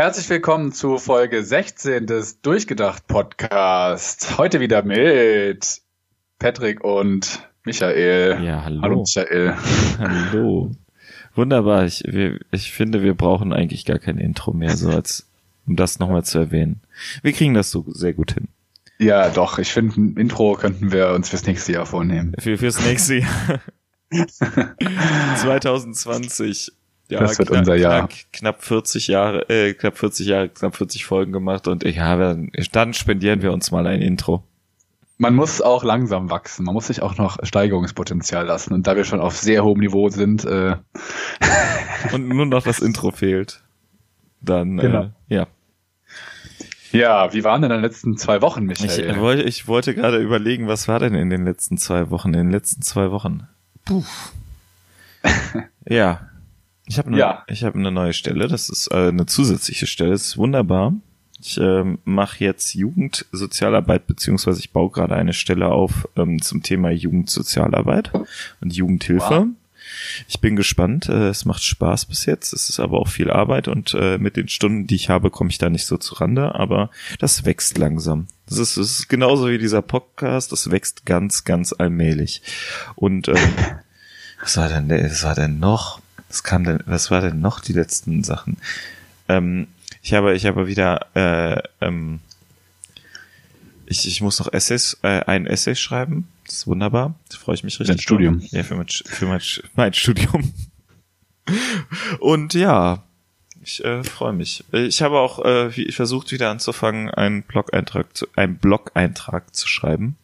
Herzlich willkommen zu Folge 16 des Durchgedacht Podcast. Heute wieder mit Patrick und Michael. Ja, hallo. Hallo Michael. Hallo. Wunderbar. Ich, wir, ich finde, wir brauchen eigentlich gar kein Intro mehr, so als um das nochmal zu erwähnen. Wir kriegen das so sehr gut hin. Ja, doch. Ich finde, ein Intro könnten wir uns fürs nächste Jahr vornehmen. Für, fürs nächste Jahr. 2020. Ja, Das wird knapp, unser Jahr. Knapp, knapp 40 Jahre, äh, knapp 40 Jahre, knapp 40 Folgen gemacht und ja, dann, dann spendieren wir uns mal ein Intro. Man muss auch langsam wachsen. Man muss sich auch noch Steigerungspotenzial lassen. Und da wir schon auf sehr hohem Niveau sind, äh, Und nur noch das Intro fehlt. Dann, Genau. äh, ja. ja, wie waren denn die letzten zwei Wochen, Ich Michael? äh, wollte, ich wollte gerade überlegen, was war denn in den letzten zwei Wochen? In den letzten zwei Wochen. Puh. ja. Ich habe eine, Ja. ich habe eine neue Stelle. Das ist äh, eine zusätzliche Stelle. Das ist wunderbar. Ich ähm, mache jetzt Jugendsozialarbeit beziehungsweise ich baue gerade eine Stelle auf ähm, zum Thema Jugendsozialarbeit und Jugendhilfe. Wow. Ich bin gespannt. Äh, es macht Spaß bis jetzt. Es ist aber auch viel Arbeit und äh, mit den Stunden, die ich habe, komme ich da nicht so zu Rande. Aber das wächst langsam. Das ist, das ist genauso wie dieser Podcast. Das wächst ganz, ganz allmählich. Und ähm, was war denn, was war denn noch? Was kam denn? Was war denn noch die letzten Sachen? Ähm, ich habe, ich habe wieder, äh, ähm, ich, ich muss noch Essays, äh, ein Essay schreiben. Das ist wunderbar. Da freue ich mich richtig. Dein Studium. drauf. Ja, für mein, für mein, mein Studium. Und ja, ich äh, freue mich. Ich habe auch äh, wie, versucht wieder anzufangen, einen Blog-Eintrag zu, einen Blog-Eintrag zu schreiben.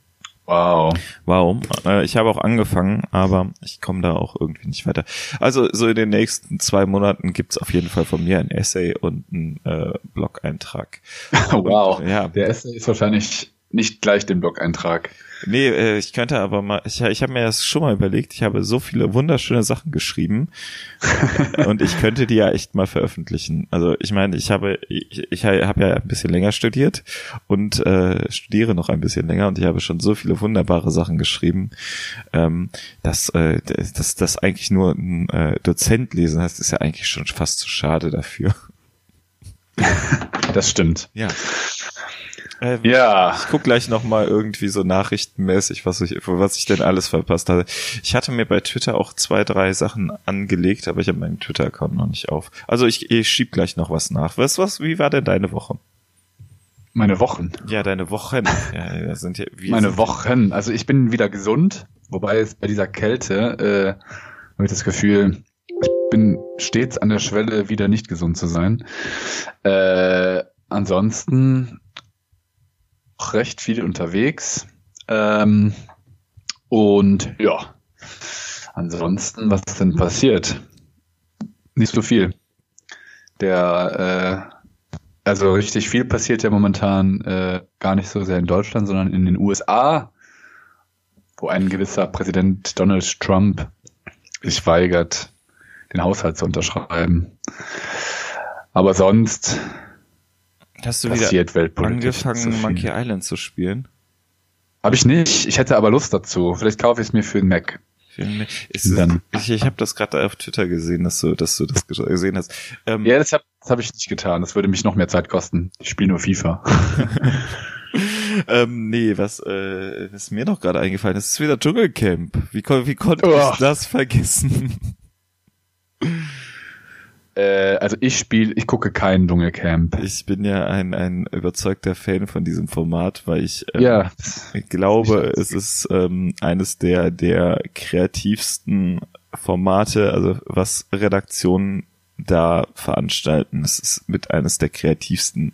Wow. Warum? Äh, ich habe auch angefangen, aber ich komme da auch irgendwie nicht weiter. Also so in den nächsten zwei Monaten gibt's auf jeden Fall von mir ein Essay und einen äh, Blog-Eintrag. wow. Ja. Der Essay ist wahrscheinlich nicht gleich den Blog-Eintrag. Nee, äh, ich könnte aber mal, ich, ich habe mir das schon mal überlegt, ich habe so viele wunderschöne Sachen geschrieben und ich könnte die ja echt mal veröffentlichen. Also ich meine, ich habe ich, ich habe ja ein bisschen länger studiert und äh, studiere noch ein bisschen länger und ich habe schon so viele wunderbare Sachen geschrieben, ähm, dass äh, dass das eigentlich nur ein äh, Dozent lesen heißt, ist ja eigentlich schon fast zu schade dafür. Das stimmt. Ja. Äh, Ja. Ich guck gleich noch mal irgendwie so nachrichtenmäßig, was ich, was ich denn alles verpasst hatte. Ich hatte mir bei Twitter auch zwei, drei Sachen angelegt, aber ich habe meinen Twitter-Account noch nicht auf. Also ich, ich schieb gleich noch was nach. Was, was, wie war denn deine Woche? Meine Wochen. Ja, deine Wochen. Ja, das sind ja, wie Meine sind, Wochen. Also ich bin wieder gesund, wobei es bei dieser Kälte äh, habe ich das Gefühl, ich bin stets an der Schwelle, wieder nicht gesund zu sein. Äh, ansonsten recht viel unterwegs. Ähm, und ja, ansonsten, was ist denn passiert? Nicht so viel. Der, äh, also richtig viel passiert ja momentan äh, gar nicht so sehr in Deutschland, sondern in den USA, wo ein gewisser Präsident Donald Trump sich weigert, den Haushalt zu unterschreiben. Aber sonst Hast du wieder weltpolitisch. angefangen. Monkey Island zu spielen? Habe ich nicht. Ich hätte aber Lust dazu. Vielleicht kaufe ich es mir für den Mac. Ist, ich ich habe das gerade auf Twitter gesehen, dass du, dass du das gesehen hast. Ähm, Ja, das habe hab ich nicht getan. Das würde mich noch mehr Zeit kosten. Ich spiele nur FIFA. ähm, nee, was, äh, was mir noch gerade eingefallen ist, ist wieder Dschungelcamp. Wie, wie konnte Oh. ich das vergessen? äh, also ich spiele, ich gucke kein Dschungelcamp. Ich bin ja ein, ein überzeugter Fan von diesem Format, weil ich ähm, Ja, glaube, Ich- es ist ähm, eines der, der kreativsten Formate, also was Redaktionen da veranstalten. Es ist mit eines der kreativsten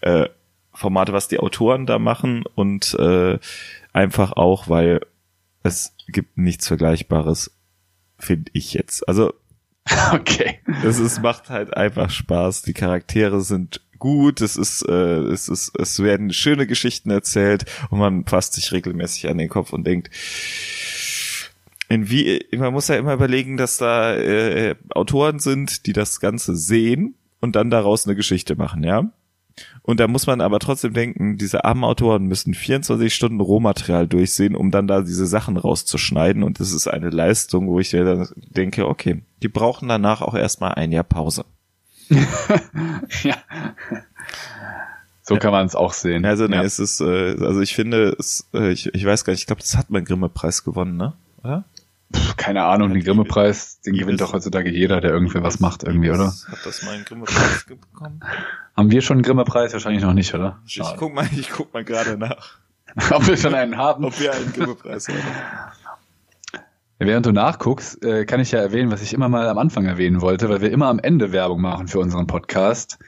äh, Formate, was die Autoren da machen und äh, einfach auch, weil es gibt nichts Vergleichbares, finde ich jetzt. Also okay. es ist, macht halt einfach Spaß. Die Charaktere sind gut. Es ist, äh, es ist, es werden schöne Geschichten erzählt und man fasst sich regelmäßig an den Kopf und denkt, in wie, man muss ja immer überlegen, dass da äh, Autoren sind, die das Ganze sehen und dann daraus eine Geschichte machen, ja. Und da muss man aber trotzdem denken, diese armen Autoren müssen 24 Stunden Rohmaterial durchsehen, um dann da diese Sachen rauszuschneiden. Und das ist eine Leistung, wo ich dann denke, okay, die brauchen danach auch erstmal ein Jahr Pause. ja. So kann man es auch sehen. Also, ne, ja. es ist, äh, also ich finde, es, äh, ich, ich weiß gar nicht, ich glaube, das hat mein Grimme-Preis gewonnen, ne? Oder? Pff, keine Ahnung, den Grimme-Preis, den gewinnt doch heutzutage jeder, der irgendwie was macht, irgendwie, oder? Hat das meinen Grimme-Preis bekommen? Haben wir schon einen Grimme-Preis? Wahrscheinlich noch nicht, oder? Ich guck mal, ich guck mal gerade nach, Ob wir schon einen haben? ob wir einen Grimme-Preis haben. Während du nachguckst, äh, kann ich ja erwähnen, was ich immer mal am Anfang erwähnen wollte, weil wir immer am Ende Werbung machen für unseren Podcast.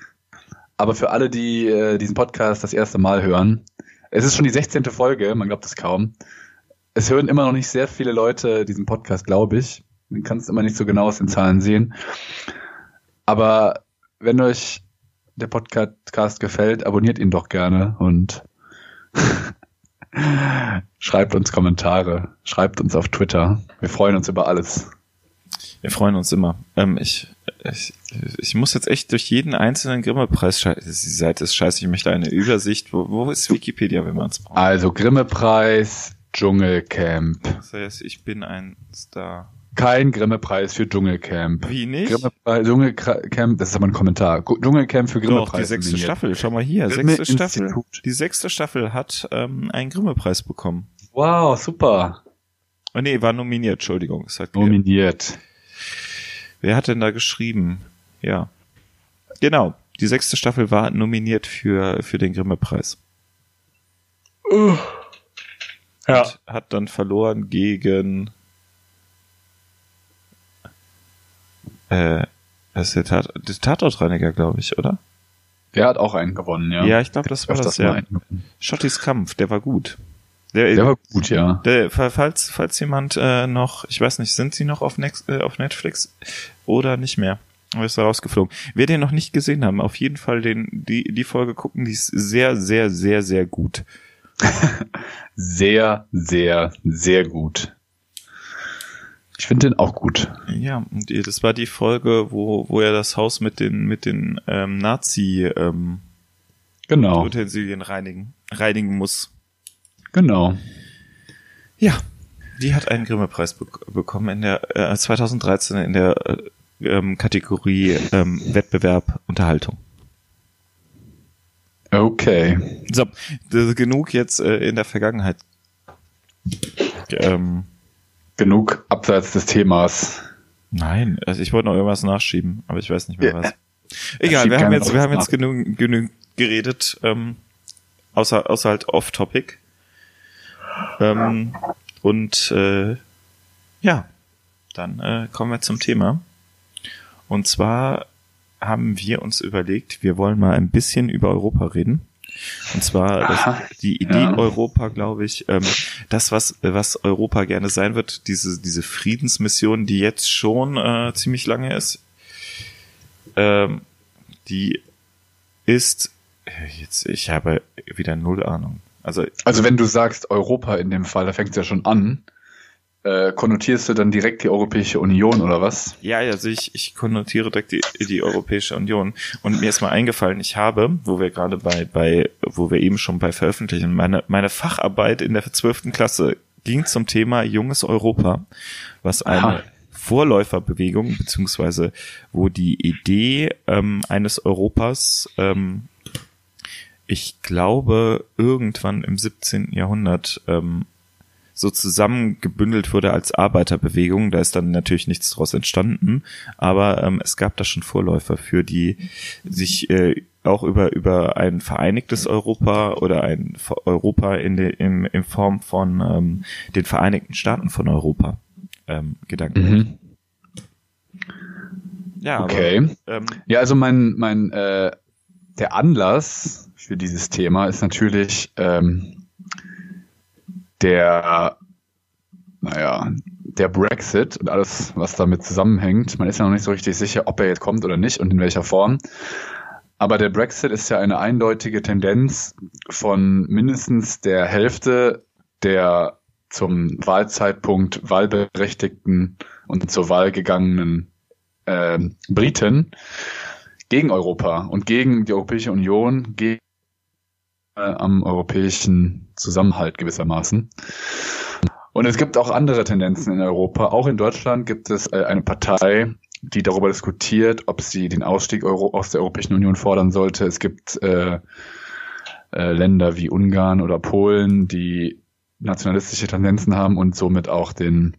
Aber für alle, die äh, diesen Podcast das erste Mal hören, es ist schon die 16. Folge, man glaubt es kaum. Es hören immer noch nicht sehr viele Leute diesen Podcast, glaube ich. Man kann es immer nicht so genau aus den Zahlen sehen. Aber wenn euch der Podcast gefällt, abonniert ihn doch gerne und schreibt uns Kommentare, schreibt uns auf Twitter. Wir freuen uns über alles. Wir freuen uns immer. Ähm, ich, ich, ich muss jetzt echt durch jeden einzelnen Grimme-Preis scheiße. Die Seite ist scheiße, ich möchte eine Übersicht. Wo, wo ist Wikipedia, wenn man es braucht? Also Grimme-Preis, Dschungelcamp. Das heißt, ich bin ein Star. Kein Grimme-Preis für Dschungelcamp. Wie nicht? Grimme-Preis, Dschungelcamp, das ist aber ein Kommentar. Dschungelcamp für Doch, Grimme-Preis. die sechste. Staffel. Schau mal hier, Grimme sechste Staffel. Institut. Die sechste Staffel hat ähm, einen Grimme-Preis bekommen. Wow, super. Oh nee, war nominiert, Entschuldigung. Es hat Nominiert. Wer hat denn da geschrieben? Ja. Genau. Die sechste Staffel war nominiert für, für den Grimme-Preis. Hat, hat dann verloren gegen äh, das ist der, Tat, der Tatortreiniger, glaube ich, oder? Der hat auch einen gewonnen, ja. Ja, ich glaube, das war das, ja. Schottis Kampf, der war gut. Der, Der war gut, ja. Der, falls, falls jemand äh, noch, ich weiß nicht, sind sie noch auf, Next, äh, auf Netflix oder nicht mehr? Aber ist da rausgeflogen. Wer den noch nicht gesehen haben, auf jeden Fall den, die, die Folge gucken, die ist sehr, sehr, sehr, sehr gut. Sehr, sehr, sehr gut. Ich finde den auch gut. Ja, und das war die Folge, wo, wo er das Haus mit den, mit den ähm, Nazi ähm, Genau, Utensilien reinigen, reinigen muss. genau. Ja, die hat einen Grimme-Preis bek bekommen in der äh, 2013 in der äh, ähm, Kategorie ähm, Wettbewerb Unterhaltung. Okay. So, genug jetzt äh, in der Vergangenheit. Ähm, Genug abseits des Themas. nein, also ich wollte noch irgendwas nachschieben, aber ich weiß nicht mehr Ja. was. Egal, Schieb wir haben jetzt, wir haben jetzt genug, genug geredet, ähm, außer, außer halt off-topic. Ähm, und äh, ja, dann äh, kommen wir zum Thema. Und zwar haben wir uns überlegt, wir wollen mal ein bisschen über Europa reden. Und zwar Aha. das, die Idee Ja. Europa, glaube ich, ähm, das, was, was Europa gerne sein wird, diese, diese Friedensmission, die jetzt schon äh, ziemlich lange ist, ähm, die ist, äh, jetzt, ich habe wieder null Ahnung. Also, Also wenn du sagst Europa in dem Fall, da fängt es ja schon an. Äh, konnotierst du dann direkt die Europäische Union oder was? Ja, also ich, ich konnotiere direkt die, die Europäische Union. Und mir ist mal eingefallen, ich habe, wo wir gerade bei, bei, wo wir eben schon bei veröffentlichen, meine, meine Facharbeit in der zwölften Klasse ging zum Thema junges Europa, was eine Aha. Vorläuferbewegung, beziehungsweise wo die Idee ähm, eines Europas, ähm, ich glaube, irgendwann im 17. Jahrhundert ähm, so zusammengebündelt wurde als Arbeiterbewegung. Da ist dann natürlich nichts daraus entstanden, aber ähm, es gab da schon Vorläufer für die sich äh, auch über über ein vereinigtes Europa oder ein Europa in de, im, in Form von ähm, den Vereinigten Staaten von Europa ähm, Gedanken. Mhm. Ja, Okay. aber ähm, Ja, also mein, mein, äh, der Anlass für dieses Thema ist natürlich ähm, der, naja, der Brexit und alles, was damit zusammenhängt. Man ist ja noch nicht so richtig sicher, ob er jetzt kommt oder nicht und in welcher Form. Aber der Brexit ist ja eine eindeutige Tendenz von mindestens der Hälfte der zum Wahlzeitpunkt wahlberechtigten und zur Wahl gegangenen ähm, Briten gegen Europa und gegen die Europäische Union, gegen äh, am europäischen Zusammenhalt gewissermaßen. Und es gibt auch andere Tendenzen in Europa. Auch in Deutschland gibt es äh, eine Partei, die darüber diskutiert, ob sie den Ausstieg Euro aus der Europäischen Union fordern sollte. Es gibt äh, äh, Länder wie Ungarn oder Polen, die nationalistische Tendenzen haben und somit auch den,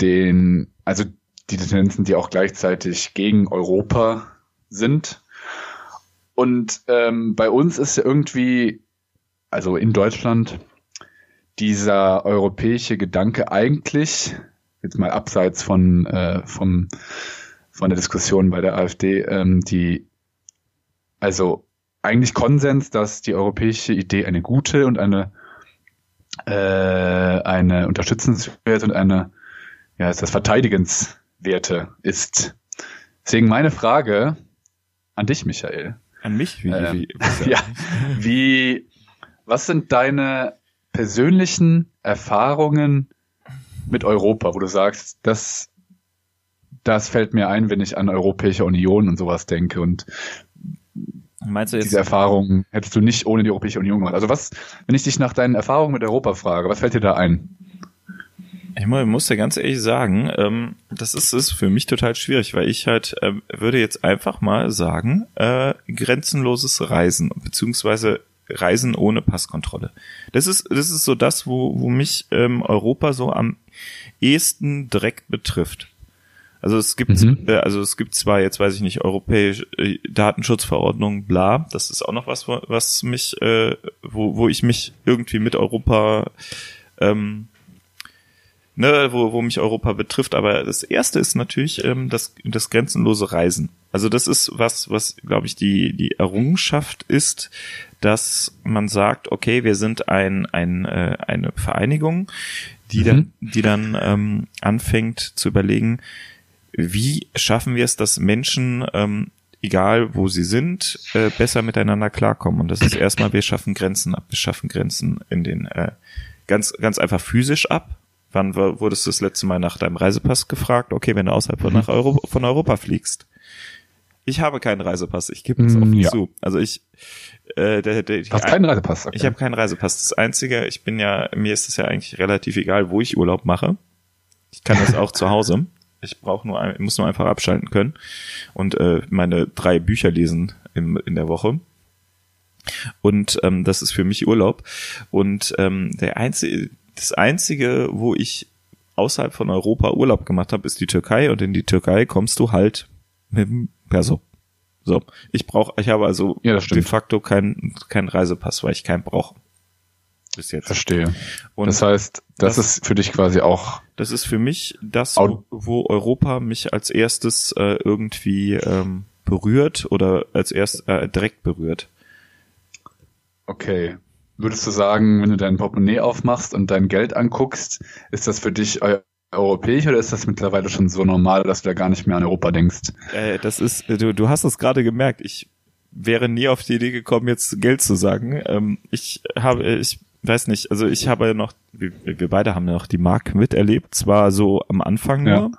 den, also die Tendenzen, die auch gleichzeitig gegen Europa sind. Und ähm, bei uns ist ja irgendwie, also in Deutschland, dieser europäische Gedanke eigentlich, jetzt mal abseits von, äh, vom, von der Diskussion bei der AfD, ähm, die, also eigentlich Konsens, dass die europäische Idee eine gute und eine, äh, eine unterstützenswerte und eine, ja, ist das verteidigenswerte ist. Deswegen meine Frage an dich, Michael. An mich? Wie, ähm, wie, ja, wie, was sind deine persönlichen Erfahrungen mit Europa, wo du sagst, das, das fällt mir ein, wenn ich an Europäische Union und sowas denke und Meinst du jetzt? Diese Erfahrungen hättest du nicht ohne die Europäische Union gemacht. Also was, wenn ich dich nach deinen Erfahrungen mit Europa frage, was fällt dir da ein? Ich muss ja ganz ehrlich sagen, ähm, das ist, ist für mich total schwierig, weil ich halt äh, würde jetzt einfach mal sagen, äh, grenzenloses Reisen, beziehungsweise Reisen ohne Passkontrolle. Das ist, das ist so das, wo, wo mich ähm, Europa so am ehesten direkt betrifft. Also es gibt, mhm. äh, also es gibt zwar jetzt weiß ich nicht europäische äh, Datenschutzverordnung, bla, das ist auch noch was, was mich, äh, wo, wo ich mich irgendwie mit Europa ähm, ne, wo, wo mich Europa betrifft. Aber das erste ist natürlich ähm, das, das grenzenlose Reisen. Also das ist was, was, glaube ich, die, die Errungenschaft ist, dass man sagt, okay, wir sind ein, ein, äh, eine Vereinigung, die mhm. dann, die dann ähm, anfängt zu überlegen, wie schaffen wir es, dass Menschen ähm, egal wo sie sind, äh, besser miteinander klarkommen. Und das ist erstmal, wir schaffen Grenzen ab. Wir schaffen Grenzen in den äh, ganz, ganz einfach physisch ab. Wann wurdest du das letzte Mal nach deinem Reisepass gefragt? Okay, wenn du außerhalb von, nach Euro, von Europa fliegst. Ich habe keinen Reisepass, ich gebe es mm, offen ja. zu. Also ich, äh, der, der, Hast keinen Reisepass? Okay. Ich habe keinen Reisepass. Das Einzige, ich bin ja, mir ist es ja eigentlich relativ egal, wo ich Urlaub mache. Ich kann das auch zu Hause. Ich brauche nur, ein, muss nur einfach abschalten können und äh, meine drei Bücher lesen im, in der Woche. Und ähm, das ist für mich Urlaub. Und ähm, der einzige, das einzige, wo ich außerhalb von Europa Urlaub gemacht habe, ist die Türkei und in die Türkei kommst du halt mit dem Perso. So, ich brauche, ich habe also ja, de facto keinen kein Reisepass, weil ich keinen brauche. Bis jetzt. Verstehe. Und das heißt, das, das, ist für dich quasi auch. Das ist für mich das, wo, wo Europa mich als erstes äh, irgendwie ähm, berührt oder als erst äh, direkt berührt. Okay. Würdest du sagen, wenn du dein Portemonnaie aufmachst und dein Geld anguckst, ist das für dich europäisch oder ist das mittlerweile schon so normal, dass du da gar nicht mehr an Europa denkst? Äh, das ist, du, du hast es gerade gemerkt. Ich wäre nie auf die Idee gekommen, jetzt Geld zu sagen. Ähm, ich habe, ich weiß nicht, also ich habe noch, wir, wir beide haben ja noch die Mark miterlebt, zwar so am Anfang nur, ja.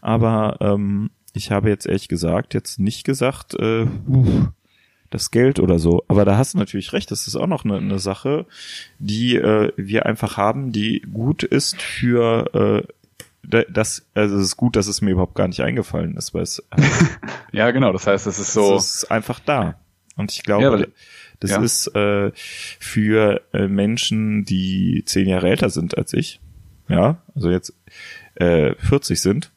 aber ähm, ich habe jetzt ehrlich gesagt jetzt nicht gesagt, äh, uh, das Geld oder so. Aber da hast du natürlich recht, das ist auch noch eine, eine Sache, die äh, wir einfach haben, die gut ist für äh, das, also es ist gut, dass es mir überhaupt gar nicht eingefallen ist, weil es ja genau, das heißt, es ist so, es ist einfach da. Und ich glaube, ja, weil, das ja. ist äh, für äh, Menschen, die zehn Jahre älter sind als ich, ja, also jetzt äh, 40 sind,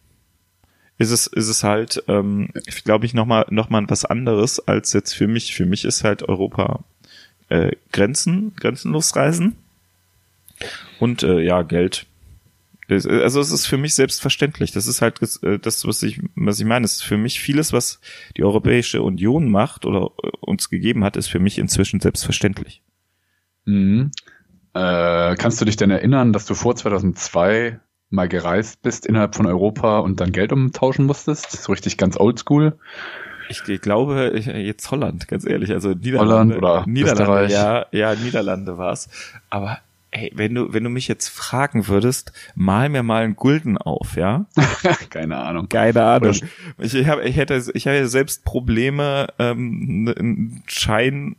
ist es, ist es halt, ähm, glaube ich, nochmal noch mal was anderes als jetzt für mich. Für mich ist halt Europa äh, Grenzen, grenzenlos reisen und äh, ja, Geld. Also es ist für mich selbstverständlich. Das ist halt äh, das, was ich, was ich meine. Es ist für mich vieles, was die Europäische Union macht oder äh, uns gegeben hat, ist für mich inzwischen selbstverständlich. Mhm. Äh, kannst du dich denn erinnern, dass du vor 2002 mal gereist bist innerhalb von Europa und dann Geld umtauschen musstest? So richtig ganz oldschool? Ich, ich glaube jetzt Holland, ganz ehrlich. Also Niederlande, Holland oder Niederlande, Österreich. ja, ja, Niederlande war's. Aber ey, wenn du, wenn du mich jetzt fragen würdest, mal mir mal einen Gulden auf, ja? Keine Ahnung. Keine Ahnung. Ich, ich, hab, ich hätte, ich habe selbst Probleme, ähm, einen Schein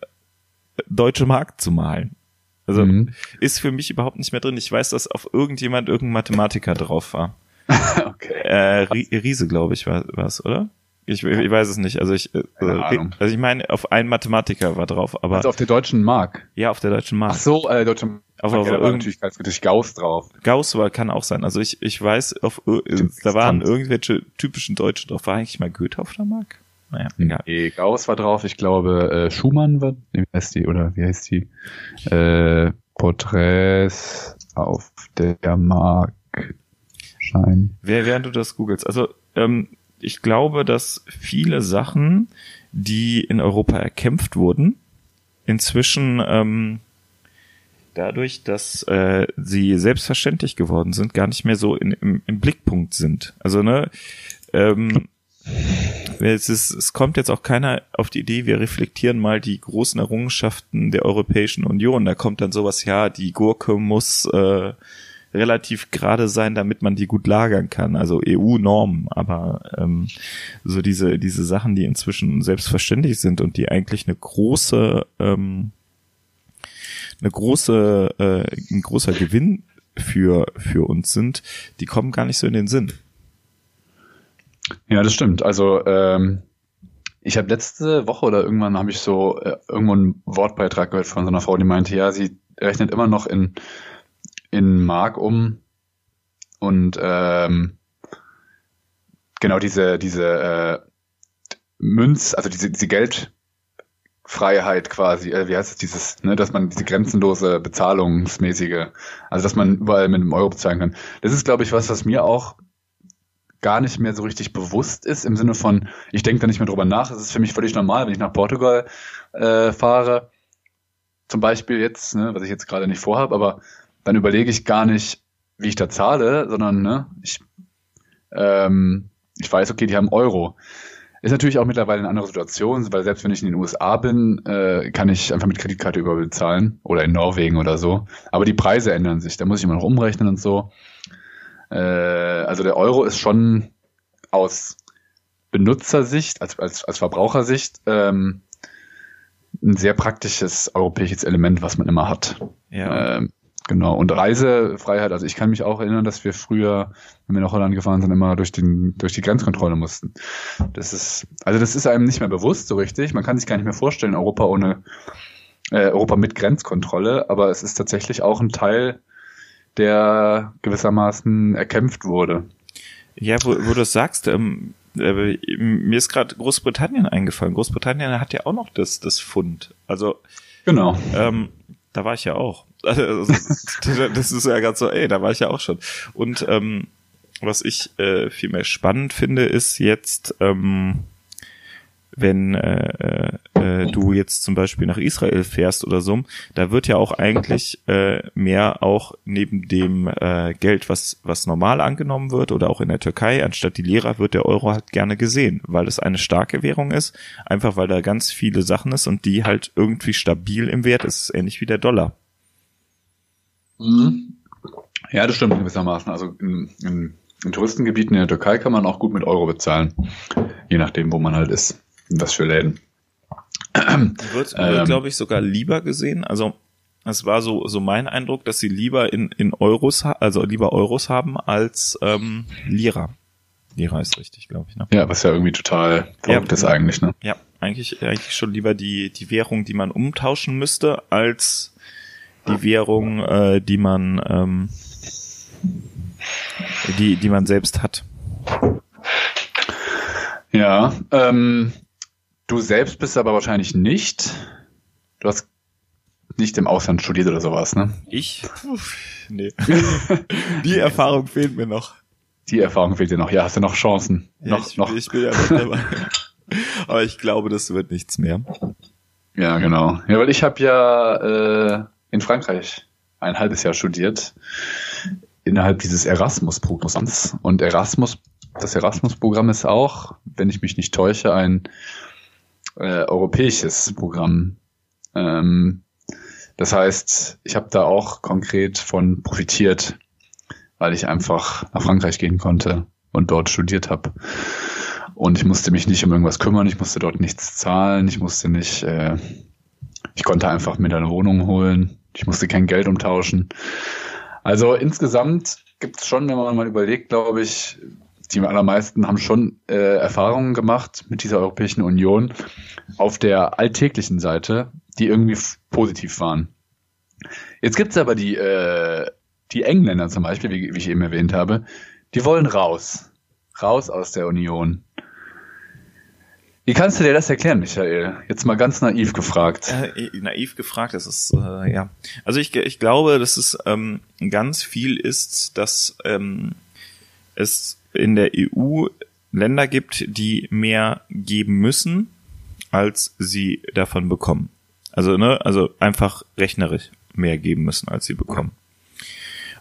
deutsche Mark zu malen. Also mhm. ist für mich überhaupt nicht mehr drin. Ich weiß, dass auf irgendjemand irgendein Mathematiker drauf war. okay. Äh, Riese, glaube ich, war es, oder? Ich, ich weiß es nicht. Also ich, äh, also, also ich meine, auf einen Mathematiker war drauf, aber. Also auf der deutschen Mark. Ja, auf der deutschen Mark. Ach so, äh, deutsche Mark. Auf, auf, ja, auf natürlich ganz natürlich Gauss drauf. Gauss war, kann auch sein. Also ich, ich weiß, auf, da waren irgendwelche typischen Deutschen drauf. War eigentlich mal Goethe auf der Mark? Naja, egal. Nee, Gauss war drauf. Ich glaube, äh, Schumann war, wie heißt die, oder wie heißt die? Äh, Porträts auf der Mark. Schein. Wer, während du das googelst. Also, ähm, ich glaube, dass viele Sachen, die in Europa erkämpft wurden, inzwischen ähm, dadurch, dass äh, sie selbstverständlich geworden sind, gar nicht mehr so in, im, im Blickpunkt sind. Also ne, ähm, es, ist, es kommt jetzt auch keiner auf die Idee, wir reflektieren mal die großen Errungenschaften der Europäischen Union. Da kommt dann sowas, ja, die Gurke muss äh, relativ gerade sein, damit man die gut lagern kann. Also EU-Normen, aber ähm, so diese diese Sachen, die inzwischen selbstverständlich sind und die eigentlich eine große ähm, eine große äh, ein großer Gewinn für für uns sind, die kommen gar nicht so in den Sinn. Ja, das stimmt. Also ähm, ich habe letzte Woche oder irgendwann habe ich so äh, irgendwo einen Wortbeitrag gehört von so einer Frau, die meinte, ja, sie rechnet immer noch in in Mark um und ähm, genau diese diese äh, Münz, also diese, diese Geldfreiheit quasi, äh, wie heißt es dieses, ne, dass man diese grenzenlose bezahlungsmäßige, also dass man überall mit einem Euro bezahlen kann. Das ist, glaube ich, was, was mir auch gar nicht mehr so richtig bewusst ist, im Sinne von, ich denke da nicht mehr drüber nach. Es ist für mich völlig normal, wenn ich nach Portugal äh, fahre, zum Beispiel jetzt, ne, was ich jetzt gerade nicht vorhabe, aber dann überlege ich gar nicht, wie ich da zahle, sondern ne, ich, ähm, ich weiß, okay, die haben Euro. Ist natürlich auch mittlerweile eine andere Situation, weil selbst wenn ich in den USA bin, äh, kann ich einfach mit Kreditkarte überbezahlen oder in Norwegen oder so. Aber die Preise ändern sich, da muss ich immer noch umrechnen und so. Äh, also der Euro ist schon aus Benutzersicht, als, als, als Verbrauchersicht, ähm, ein sehr praktisches europäisches Element, was man immer hat. Ja. Ähm, Genau, und Reisefreiheit, also ich kann mich auch erinnern, dass wir früher, wenn wir nach Holland gefahren sind, immer durch, den, durch die Grenzkontrolle mussten. Das ist, also das ist einem nicht mehr bewusst so richtig. Man kann sich gar nicht mehr vorstellen, Europa ohne, äh, Europa mit Grenzkontrolle, aber es ist tatsächlich auch ein Teil, der gewissermaßen erkämpft wurde. Ja, wo, wo du es sagst, ähm, äh, mir ist gerade Großbritannien eingefallen. Großbritannien hat ja auch noch das, das Fund. Also, genau. Ähm, da war ich ja auch. Also, das ist ja ganz so, ey, da war ich ja auch schon. Und ähm, was ich äh, viel mehr spannend finde, ist jetzt, ähm, wenn äh, äh, du jetzt zum Beispiel nach Israel fährst oder so, da wird ja auch eigentlich äh, mehr auch neben dem äh, Geld, was was normal angenommen wird oder auch in der Türkei, anstatt die Lehrer wird der Euro halt gerne gesehen, weil es eine starke Währung ist, einfach weil da ganz viele Sachen ist und die halt irgendwie stabil im Wert ist, ähnlich wie der Dollar. Mhm. Ja, das stimmt gewissermaßen. Also in, in, in Touristengebieten in der Türkei kann man auch gut mit Euro bezahlen, je nachdem, wo man halt ist, was für Läden. Wird, ähm, glaube ich, sogar lieber gesehen. Also es war so so mein Eindruck, dass sie lieber in in Euros, also lieber Euros haben als ähm, Lira. Lira ist richtig, glaube ich. Ne? Ja, was ja irgendwie total verrückt ja, ist eigentlich. Ne? Ja, eigentlich eigentlich schon lieber die die Währung, die man umtauschen müsste, als die Währung, äh, die man, ähm, die, die man selbst hat. Ja, ähm, du selbst bist aber wahrscheinlich nicht. Du hast nicht im Ausland studiert oder sowas, ne? Ich? Uff, nee. die Erfahrung fehlt mir noch. Die Erfahrung fehlt dir noch. Ja, hast du noch Chancen? Ja, noch, ich, noch. ich bin ja noch dabei. aber ich glaube, das wird nichts mehr. Ja, genau. Ja, weil ich habe ja äh, in Frankreich ein halbes Jahr studiert innerhalb dieses Erasmus-Programms. Und Erasmus, das Erasmus-Programm ist auch, wenn ich mich nicht täusche, ein äh, europäisches Programm. Ähm, das heißt, ich habe da auch konkret von profitiert, weil ich einfach nach Frankreich gehen konnte und dort studiert habe. Und ich musste mich nicht um irgendwas kümmern, ich musste dort nichts zahlen, ich musste nicht, äh, ich konnte einfach mir eine Wohnung holen, ich musste kein Geld umtauschen. Also insgesamt gibt es schon, wenn man mal überlegt, glaube ich, die allermeisten haben schon äh, Erfahrungen gemacht mit dieser Europäischen Union auf der alltäglichen Seite, die irgendwie positiv waren. Jetzt gibt es aber die, äh, die Engländer zum Beispiel, wie, wie ich eben erwähnt habe, die wollen raus. Raus aus der Union. Wie kannst du dir das erklären, Michael? Jetzt mal ganz naiv gefragt. Äh, naiv gefragt, das ist äh, ja. Also ich, ich glaube, dass es ähm, ganz viel ist, dass ähm, es in der EU Länder gibt, die mehr geben müssen, als sie davon bekommen. Also ne, also einfach rechnerisch mehr geben müssen, als sie bekommen.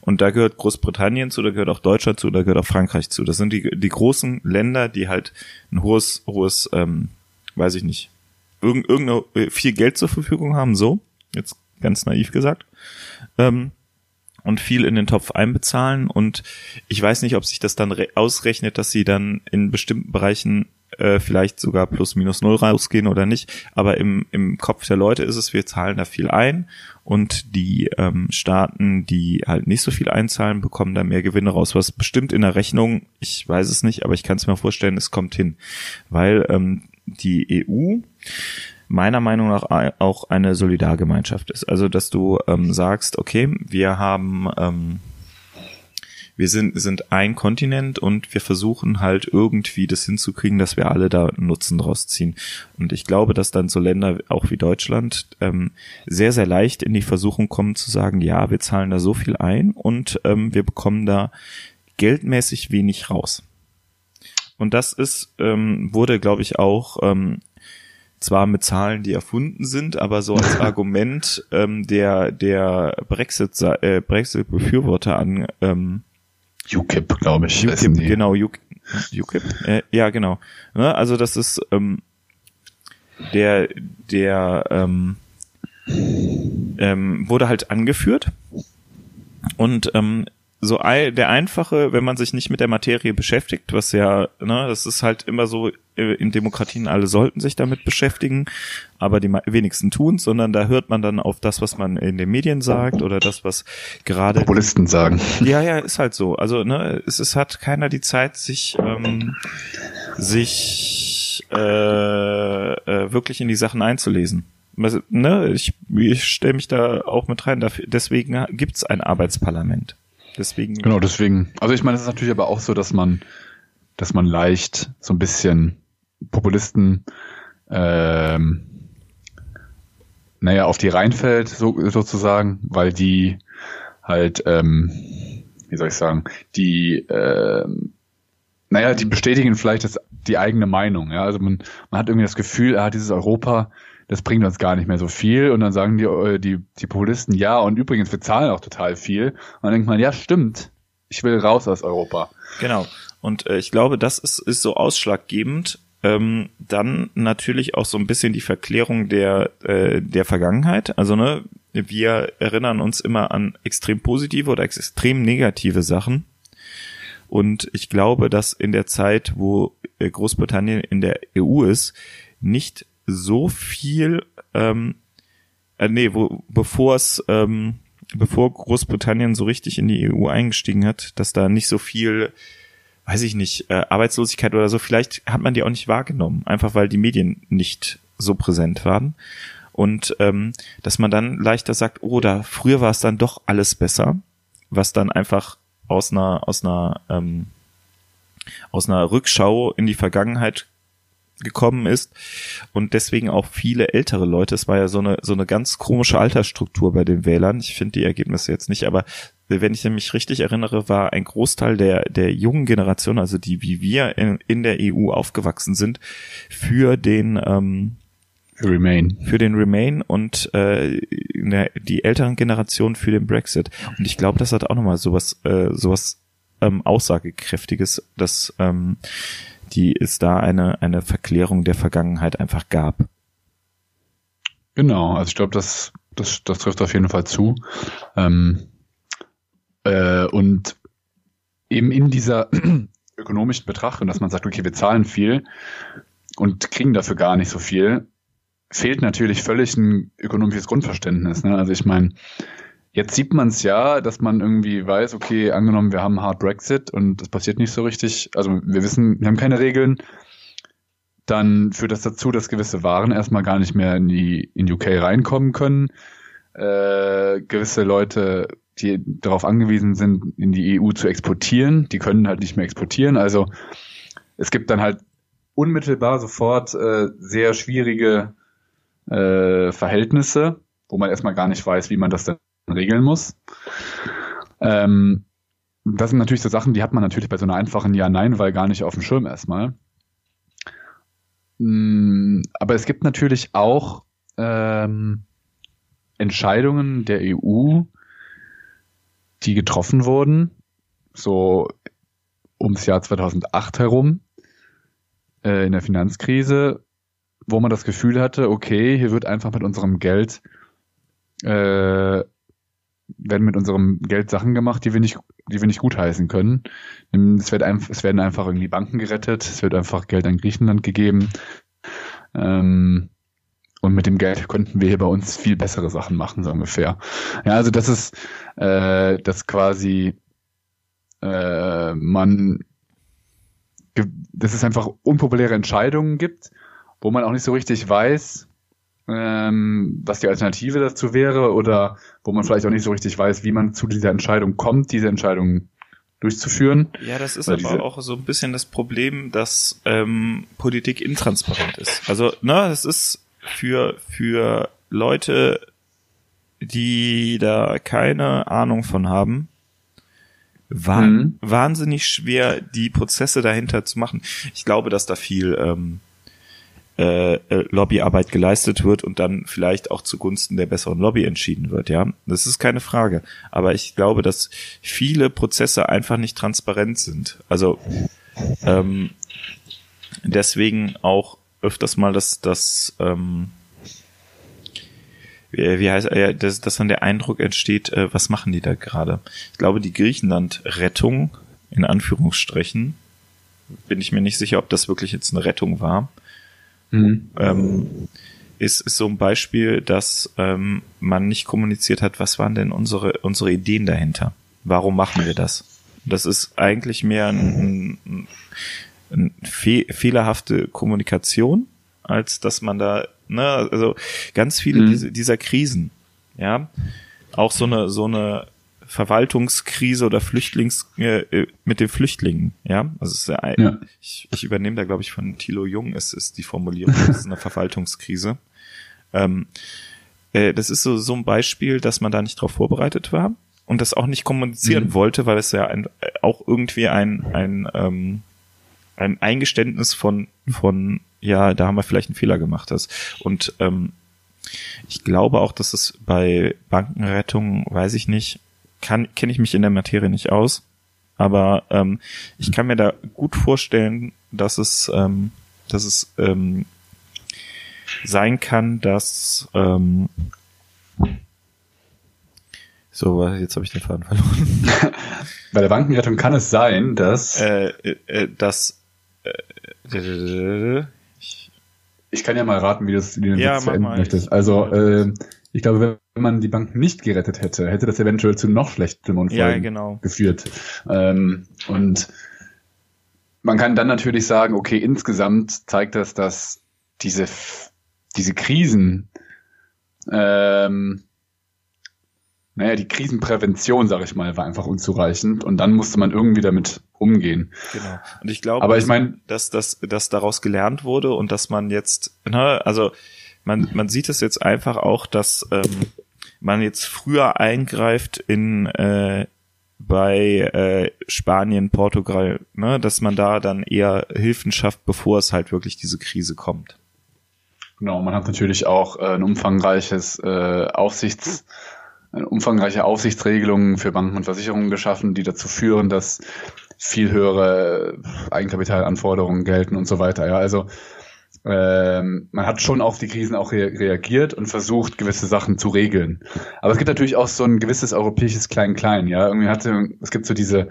Und da gehört Großbritannien zu, da gehört auch Deutschland zu, da gehört auch Frankreich zu. Das sind die, die großen Länder, die halt ein hohes, hohes, ähm, weiß ich nicht, irgend, irgendeine, äh, viel Geld zur Verfügung haben, so, jetzt ganz naiv gesagt, ähm, und viel in den Topf einbezahlen. Und ich weiß nicht, ob sich das dann ausrechnet, dass sie dann in bestimmten Bereichen äh, vielleicht sogar plus minus null rausgehen oder nicht. Aber im, im Kopf der Leute ist es, wir zahlen da viel ein und die ähm, Staaten, die halt nicht so viel einzahlen, bekommen da mehr Gewinne raus. Was bestimmt in der Rechnung, ich weiß es nicht, aber ich kann es mir vorstellen, es kommt hin. Weil ähm, die EU meiner Meinung nach auch eine Solidargemeinschaft ist. Also dass du ähm, sagst, okay, wir haben ähm, wir sind, sind ein Kontinent und wir versuchen halt irgendwie das hinzukriegen, dass wir alle da Nutzen draus ziehen. Und ich glaube, dass dann so Länder auch wie Deutschland ähm, sehr, sehr leicht in die Versuchung kommen zu sagen, ja, wir zahlen da so viel ein und ähm, wir bekommen da geldmäßig wenig raus. Und das ist, ähm, wurde, glaube ich, auch ähm, zwar mit Zahlen, die erfunden sind, aber so als Argument ähm, der der Brexit äh, Brexit Befürworter an ähm, UKIP, glaube ich. UKIP, genau, UKIP. UKIP? Äh, ja, genau. Ne, also das ist ähm, der, der ähm, ähm, wurde halt angeführt und ähm, so der einfache, wenn man sich nicht mit der Materie beschäftigt, was ja, ne, das ist halt immer so äh, in Demokratien, alle sollten sich damit beschäftigen, aber die wenigsten tun sondern da hört man dann auf das, was man in den Medien sagt oder das, was gerade Populisten sagen. Ja, ja, ist halt so. Also ne, es, es hat keiner die Zeit, sich ähm, sich äh, äh, wirklich in die Sachen einzulesen. Ne, ich, ich stelle mich da auch mit rein. Dafür, deswegen gibt's ein Arbeitsparlament. Deswegen. Genau, deswegen. Also ich meine, es ist natürlich aber auch so, dass man, dass man leicht so ein bisschen Populisten, ähm, naja, auf die reinfällt, so, sozusagen, weil die halt, ähm, wie soll ich sagen, die, ähm, naja, die bestätigen vielleicht das, die eigene Meinung. Ja? Also man, man hat irgendwie das Gefühl, hat dieses Europa das bringt uns gar nicht mehr so viel. Und dann sagen die, äh, die, die Populisten, ja, und übrigens, wir zahlen auch total viel. Und dann denkt man, ja, stimmt, ich will raus aus Europa. Genau. Und äh, ich glaube, das ist, ist so ausschlaggebend. Ähm, dann natürlich auch so ein bisschen die Verklärung der, äh, der Vergangenheit. Also, ne, wir erinnern uns immer an extrem positive oder extrem negative Sachen. Und ich glaube, dass in der Zeit, wo äh, Großbritannien in der EU ist, nicht so viel, ähm, äh, nee, wo, bevor es, ähm, bevor Großbritannien so richtig in die EU eingestiegen hat, dass da nicht so viel, weiß ich nicht, äh, Arbeitslosigkeit oder so, vielleicht hat man die auch nicht wahrgenommen, einfach weil die Medien nicht so präsent waren. Und ähm, dass man dann leichter sagt, oh, da früher war es dann doch alles besser, was dann einfach aus einer, aus einer, ähm, aus einer Rückschau in die Vergangenheit gekommen ist und deswegen auch viele ältere Leute. Es war ja so eine so eine ganz komische Altersstruktur bei den Wählern. Ich finde die Ergebnisse jetzt nicht, aber wenn ich mich richtig erinnere, war ein Großteil der der jungen Generation, also die wie wir in, in der EU aufgewachsen sind, für den ähm, Remain. Für den Remain und äh, die älteren Generationen für den Brexit. Und ich glaube, das hat auch nochmal sowas, äh, sowas ähm, Aussagekräftiges, dass ähm, die es da eine, eine Verklärung der Vergangenheit einfach gab. Genau, also ich glaube, das, das, das trifft auf jeden Fall zu. Ähm, äh, und eben in dieser ökonomischen Betrachtung, dass man sagt, okay, wir zahlen viel und kriegen dafür gar nicht so viel, fehlt natürlich völlig ein ökonomisches Grundverständnis. Ne? Also ich meine, Jetzt sieht man es ja, dass man irgendwie weiß, okay, angenommen, wir haben Hard Brexit und das passiert nicht so richtig. Also wir wissen, wir haben keine Regeln. Dann führt das dazu, dass gewisse Waren erstmal gar nicht mehr in die in UK reinkommen können. Äh, gewisse Leute, die darauf angewiesen sind, in die EU zu exportieren, die können halt nicht mehr exportieren. Also es gibt dann halt unmittelbar sofort äh, sehr schwierige äh, Verhältnisse, wo man erstmal gar nicht weiß, wie man das dann regeln muss. Ähm, das sind natürlich so Sachen, die hat man natürlich bei so einer einfachen Ja-Nein-Wahl gar nicht auf dem Schirm erstmal. Mm, aber es gibt natürlich auch ähm, Entscheidungen der EU, die getroffen wurden, so ums Jahr 2008 herum, äh, in der Finanzkrise, wo man das Gefühl hatte, okay, hier wird einfach mit unserem Geld äh, werden mit unserem Geld Sachen gemacht, die wir nicht, die wir nicht gutheißen können. Es, wird ein, es werden einfach irgendwie Banken gerettet, es wird einfach Geld an Griechenland gegeben. Ähm, und mit dem Geld könnten wir hier bei uns viel bessere Sachen machen, so ungefähr. Ja, also das ist, äh, dass quasi äh, man, dass es einfach unpopuläre Entscheidungen gibt, wo man auch nicht so richtig weiß, ähm, was die Alternative dazu wäre oder wo man vielleicht auch nicht so richtig weiß, wie man zu dieser Entscheidung kommt, diese Entscheidung durchzuführen. Ja, das ist aber auch so ein bisschen das Problem, dass ähm, Politik intransparent ist. Also, ne, es ist für für Leute, die da keine Ahnung von haben, war, mhm. wahnsinnig schwer, die Prozesse dahinter zu machen. Ich glaube, dass da viel ähm, äh, äh, Lobbyarbeit geleistet wird und dann vielleicht auch zugunsten der besseren Lobby entschieden wird, ja. Das ist keine Frage. Aber ich glaube, dass viele Prozesse einfach nicht transparent sind. Also ähm, deswegen auch öfters mal das, das ähm, wie heißt äh, dass, dass dann der Eindruck entsteht, äh, was machen die da gerade? Ich glaube, die Griechenland-Rettung, in Anführungsstrichen, bin ich mir nicht sicher, ob das wirklich jetzt eine Rettung war, Mhm. Ähm, ist, ist so ein Beispiel, dass ähm, man nicht kommuniziert hat, was waren denn unsere, unsere Ideen dahinter? Warum machen wir das? Das ist eigentlich mehr ein, ein, ein fe fehlerhafte Kommunikation, als dass man da, ne, also ganz viele mhm. diese, dieser Krisen, ja, auch so eine, so eine Verwaltungskrise oder Flüchtlings äh, äh, mit den Flüchtlingen, ja. Also es ist ja, ja. Ich, ich übernehme da, glaube ich, von Thilo Jung, es ist die Formulierung, es ist eine Verwaltungskrise. Ähm, äh, das ist so, so ein Beispiel, dass man da nicht drauf vorbereitet war und das auch nicht kommunizieren mhm. wollte, weil es ja ein, auch irgendwie ein, ein, ähm, ein Eingeständnis von, von, ja, da haben wir vielleicht einen Fehler gemacht hast. Und ähm, ich glaube auch, dass es bei Bankenrettung, weiß ich nicht, kann kenne ich mich in der Materie nicht aus, aber ähm, ich kann mir da gut vorstellen, dass es, ähm, dass es ähm, sein kann, dass ähm, so, jetzt habe ich den Faden verloren. Bei der Bankenrettung kann es sein, dass äh, äh, dass äh, ich, ich kann ja mal raten, wie, das, wie du ja, zu enden möchtest. Also äh, ich glaube, wenn man die Bank nicht gerettet hätte, hätte das eventuell zu noch schlechteren Unfällen ja, genau. geführt. Ähm, und man kann dann natürlich sagen, okay, insgesamt zeigt das, dass diese, diese Krisen, ähm, naja, die Krisenprävention, sag ich mal, war einfach unzureichend und dann musste man irgendwie damit umgehen. Genau. Und ich glaube, aber ich meine, dass, dass, dass daraus gelernt wurde und dass man jetzt, ne, also man, man sieht es jetzt einfach auch, dass ähm, man jetzt früher eingreift in äh, bei äh, Spanien, Portugal, ne, dass man da dann eher Hilfen schafft, bevor es halt wirklich diese Krise kommt. Genau, man hat natürlich auch äh, ein umfangreiches äh, Aufsichts, umfangreiche Aufsichtsregelungen für Banken und Versicherungen geschaffen, die dazu führen, dass viel höhere Eigenkapitalanforderungen gelten und so weiter. Ja, also ähm, man hat schon auf die Krisen auch re reagiert und versucht, gewisse Sachen zu regeln. Aber es gibt natürlich auch so ein gewisses europäisches Klein-Klein, ja. Irgendwie hatte, es gibt so diese,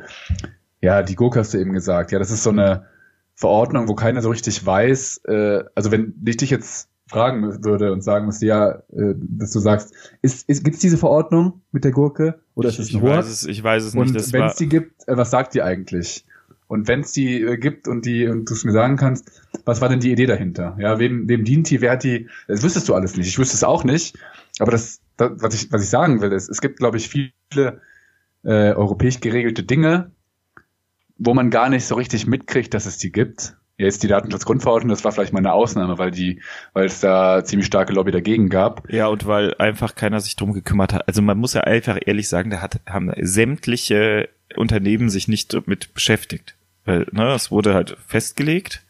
ja, die Gurke hast du eben gesagt, ja, das ist so eine Verordnung, wo keiner so richtig weiß, äh, also wenn ich dich jetzt fragen würde und sagen müsste, ja, äh, dass du sagst, ist, ist, gibt es diese Verordnung mit der Gurke oder ich, ist es ich ein Wort? weiß es, ich weiß es Und nicht. Das wenn es die gibt, äh, was sagt die eigentlich? Und wenn es die äh, gibt und die und du es mir sagen kannst, was war denn die Idee dahinter? Ja, wem, wem dient die? Wer hat die? Das wüsstest du alles nicht. Ich wüsste es auch nicht. Aber das, das was ich was ich sagen will, ist, es gibt glaube ich viele äh, europäisch geregelte Dinge, wo man gar nicht so richtig mitkriegt, dass es die gibt. Jetzt die Datenschutzgrundverordnung, das war vielleicht mal eine Ausnahme, weil die, weil es da ziemlich starke Lobby dagegen gab. ja, und weil einfach keiner sich drum gekümmert hat. Also man muss ja einfach ehrlich sagen, da hat, haben sämtliche Unternehmen sich nicht damit beschäftigt. Weil, ne, es wurde halt festgelegt.